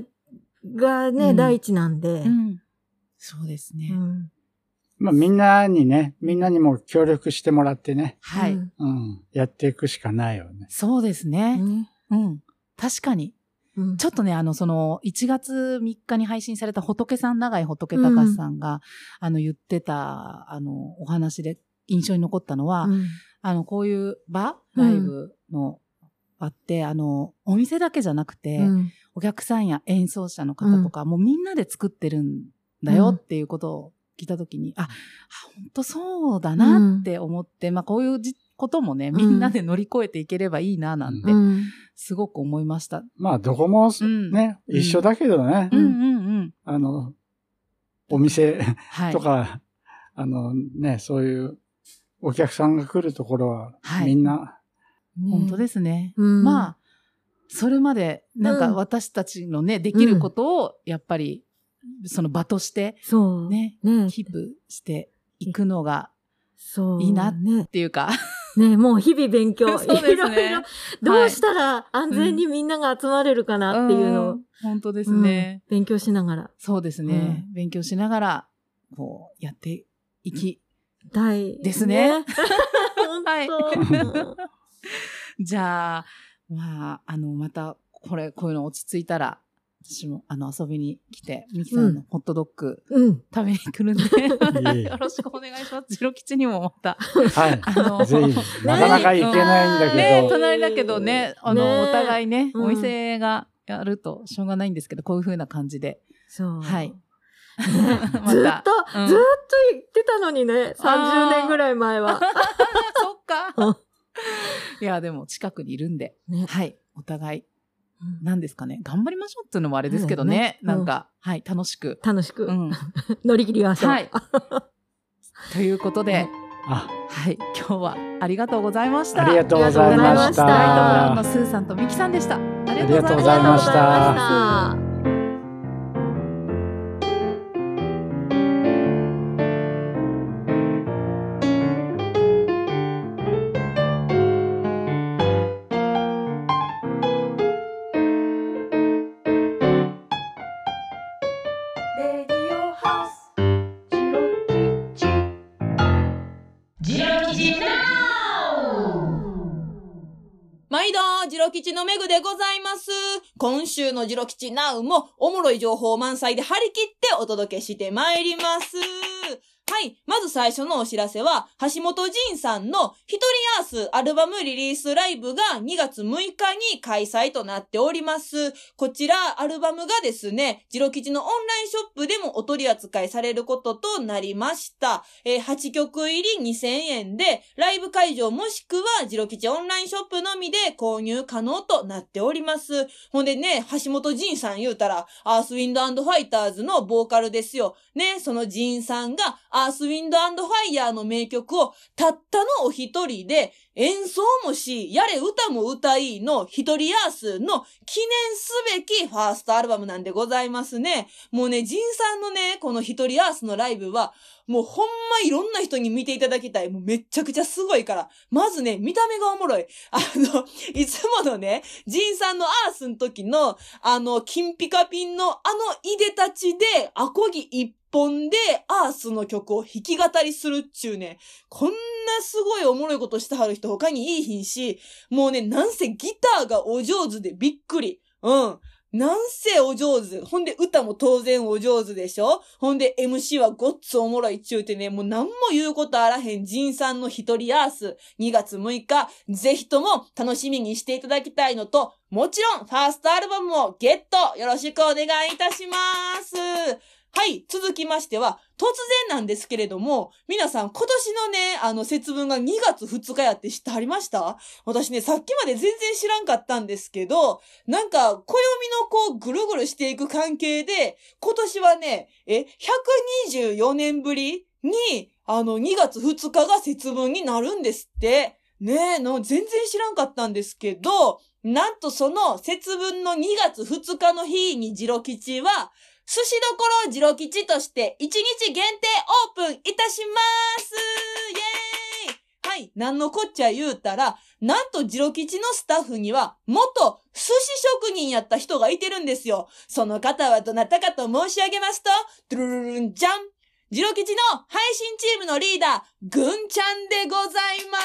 Speaker 3: がね、
Speaker 1: うん
Speaker 3: 第一なんで、
Speaker 1: うん。そうですね。
Speaker 3: うん
Speaker 4: まあみんなにね、みんなにも協力してもらってね、
Speaker 1: はい。
Speaker 3: うん
Speaker 4: うん、やっていくしかないよね。
Speaker 1: そうですね。
Speaker 3: ね
Speaker 1: うん。確かに。
Speaker 3: うん
Speaker 1: ちょっとね、あの、その、1月3日に配信された仏さん、長井仏隆さんが、あの、言ってた、あの、お話で印象に残ったのは、
Speaker 3: うん
Speaker 1: あの、こういう場、
Speaker 3: うん
Speaker 1: ライブの場って、あの、お店だけじゃなくて、
Speaker 3: うん
Speaker 1: お客さんや演奏者の方とか、もうみんなで作ってるんだよっていうことを聞いたときに、あ、あ本当そうだなって思って、まあこういうじこともね、みんなで乗り越えていければいいななんて
Speaker 3: う、ん。
Speaker 1: すごく思いました。
Speaker 4: まあどこも
Speaker 1: うん。
Speaker 4: ね、
Speaker 1: うん。
Speaker 4: 一緒だけどね、
Speaker 1: うんうんうん。
Speaker 4: あの、お店
Speaker 1: はい。
Speaker 4: とか、あのね、そういうお客さんが来るところは、
Speaker 1: はい。
Speaker 4: みんな、
Speaker 1: 本当ですね。
Speaker 3: うん。
Speaker 1: まあ、それまで、なんか
Speaker 3: うん。
Speaker 1: 私たちのね、できることを、やっぱり、その場として、
Speaker 3: そう。
Speaker 1: ね、
Speaker 3: ね。
Speaker 1: キープしていくのが、
Speaker 3: そう。
Speaker 1: いいな
Speaker 3: ね
Speaker 1: っ。ていうか、
Speaker 3: ね、もう日々勉強。
Speaker 1: そうですね
Speaker 3: いろいろどうしたら安全にみんなが集まれるかなっていうのを、
Speaker 1: ん本当です
Speaker 3: うん
Speaker 1: ね。
Speaker 3: 勉強しながら。
Speaker 1: そうですね。勉強しながら、こう、やっていき、
Speaker 3: たい。
Speaker 1: ですね
Speaker 3: 本当。
Speaker 1: じゃあ、まあ、あの、また、これ、こういうの落ち着いたら、私も、あの、遊びに来て、ミキさんのホットドッグ
Speaker 3: うん。
Speaker 1: 食べに来るんで、よろしくお願いします。ジロ吉にもまた、
Speaker 4: はい。
Speaker 1: あの、
Speaker 4: ぜひ、なかなか行けないんだ
Speaker 1: ね
Speaker 4: けど、
Speaker 1: 隣だけどね、あの、
Speaker 3: ね
Speaker 1: お互いね、
Speaker 3: うん
Speaker 1: お店がやるとしょうがないんですけど、こういう風な感じで、
Speaker 3: そう。
Speaker 1: はい。
Speaker 3: ずっと、ずっと言ってたのにね、30年ぐらい前は。
Speaker 1: そっか。いや、でも近くにいるんで、
Speaker 3: ね
Speaker 1: はい。お互い、
Speaker 3: うん
Speaker 1: 何ですかね。頑張りましょうっていうのもあれですけどね。
Speaker 3: うんね
Speaker 1: なんか、はい、楽しく。
Speaker 3: 楽しく
Speaker 1: うん。
Speaker 3: 乗り切りましょう。
Speaker 1: はい。ということで、
Speaker 4: あ、
Speaker 1: はい、今日はありがとうございました。
Speaker 4: ありがとうございまし
Speaker 3: ありがとうございました
Speaker 1: ライトブラウンの
Speaker 4: た。
Speaker 1: スーさんとミキさんでした。あり
Speaker 4: ありがとうございました
Speaker 5: ロ
Speaker 6: 吉のめぐでございます。今週のジロ吉ナウもおもろい情報満載で張り切ってお届けしてまいります。はい。まず最初のお知らせは、橋本仁さんの一人アースアルバムリリースライブが2月6日に開催となっております。こちら、アルバムがですね、ジロ吉のオンラインショップでもお取り扱いされることとなりました。えー8曲入り2000円で、ライブ会場もしくは、ジロ吉オンラインショップのみで購入可能となっております。ほんでね、橋本仁さん言うたら、アースウィンドファイターズのボーカルですよ。ね、その仁さんが、アースウィンドファイヤーの名曲を、たったのお一人で、演奏もし、やれ歌も歌いの一人アースの記念すべきファーストアルバムなんでございますね。もうね、仁さんのね、この一人アースのライブは、もうほんまいろんな人に見ていただきたい。もうめっちゃくちゃすごいから。まずね、見た目がおもろい。あの、いつものね、ジンさんのアースの時の、あの、金ピカピンのあのいでたちで、アコギ一本でアースの曲を弾き語りするっちゅうね、こんなすごいおもろいことしてはる人他にいいひんし、もうね、なんせギターがお上手でびっくり。うん。なんせお上手。ほんで歌も当然お上手でしょ？ほんで MC はごっつおもろいっちゅうてね、もう何も言うことあらへん仁さんの一人アース2月6日、ぜひとも楽しみにしていただきたいのと、もちろんファーストアルバムもゲットよろしくお願いいたします。はい、続きましては、突然なんですけれども、皆さん今年のね、あの節分が2月2日やって知ってはりました？私ね、さっきまで全然知らんかったんですけど、なんか、暦のこう、ぐるぐるしていく関係で、今年はね、え、124年ぶりに、あの、2月2日が節分になるんですって。ねえ、の、全然知らんかったんですけど、なんとその節分の2月2日の日にジロ吉は、寿司どころジロ吉として1日限定オープンいたしますイェーイはい。なんのこっちゃ言うたら、なんとジロ吉のスタッフには、元寿司職人やった人がいてるんですよ。その方はどなたかと申し上げますと、ドゥルルルンじゃんジロ吉の配信チームのリーダー、ぐんちゃんでございま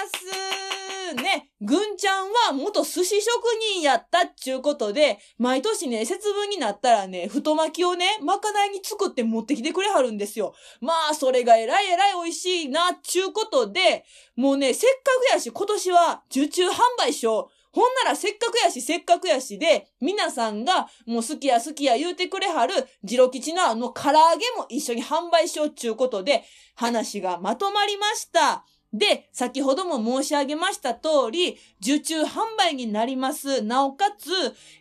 Speaker 6: す。ね、ぐんちゃんは元寿司職人やったっちゅうことで、毎年ね、節分になったらね、太巻きをね、まかないに作って持ってきてくれはるんですよ。まあ、それがえらいえらい美味しいな、っちゅうことで、もうね、せっかくやし、今年は受注販売しよう。ほんならせっかくやし、せっかくやしで、皆さんがもう好きや好きや言うてくれはる、ジロ吉のあの唐揚げも一緒に販売しようっちゅうことで、話がまとまりました。で、先ほども申し上げました通り、受注販売になります。なおかつ、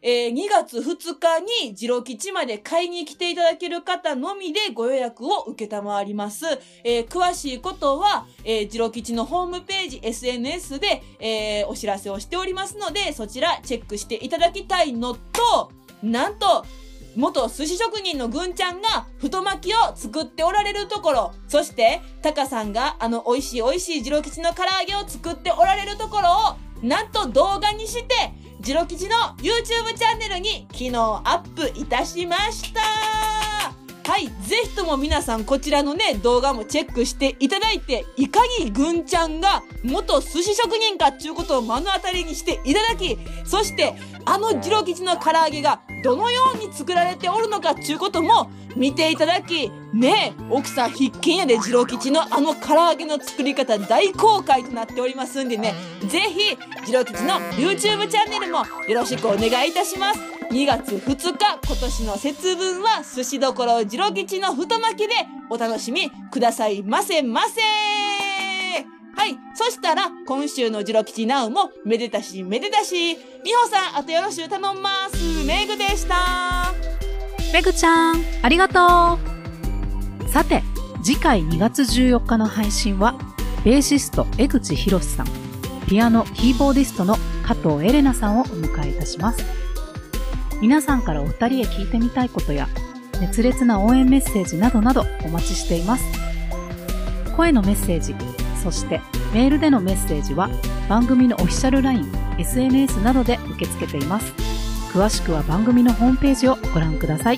Speaker 6: えー2月2日にジロ吉まで買いに来ていただける方のみでご予約を受けたまわります。えー詳しいことは、えー、ジロ吉のホームページ、SNS で、えーお知らせをしておりますので、そちらチェックしていただきたいのと、なんと、元寿司職人のぐんちゃんが太巻きを作っておられるところ、そして、タカさんがあの美味しい美味しいジロ吉の唐揚げを作っておられるところを、なんと動画にして、ジロ吉の YouTube チャンネルに昨日アップいたしました。はい、ぜひとも皆さんこちらのね、動画もチェックしていただいて、いかにぐんちゃんが元寿司職人かっていうことを目の当たりにしていただき、そして、あのジロ吉の唐揚げがどのように作られておるのかっていうことも見ていただき、ねえ、奥さん必見やでジロ吉のあの唐揚げの作り方大公開となっておりますんでね、ぜひ、ジロ吉の YouTube チャンネルもよろしくお願いいたします。2月2日、今年の節分は寿司どころジロ吉の太巻きでお楽しみくださいませませはい。そしたら、今週のジロ吉ナウもめでたしめでたし。みほさん、あとよろしゅう頼んます。メグでした。
Speaker 1: めぐちゃん、ありがとうさて、次回2月14日の配信は、ベーシスト江口博さん、ピアノ、キーボーディストの加藤エレナさんをお迎えいたします。皆さんからお二人へ聞いてみたいことや、熱烈な応援メッセージなどなどお待ちしています。声のメッセージ、そしてメールでのメッセージは番組のオフィシャル LINE、SNS などで受け付けています。詳しくは番組のホームページをご覧ください。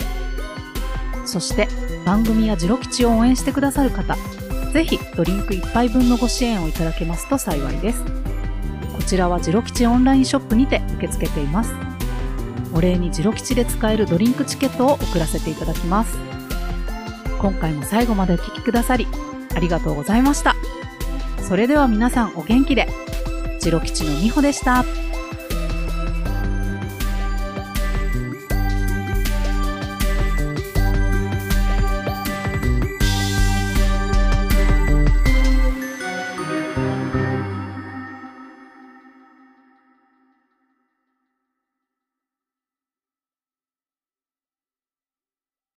Speaker 1: そして番組やジロ吉を応援してくださる方、ぜひドリンク1杯分のご支援をいただけますと幸いです。こちらはジロ吉オンラインショップにて受け付けています。お礼にジロ吉で使えるドリンクチケットを送らせていただきます。今回も最後までお聴きくださり、ありがとうございました。それでは皆さんお元気で。ジロ吉のみほでした。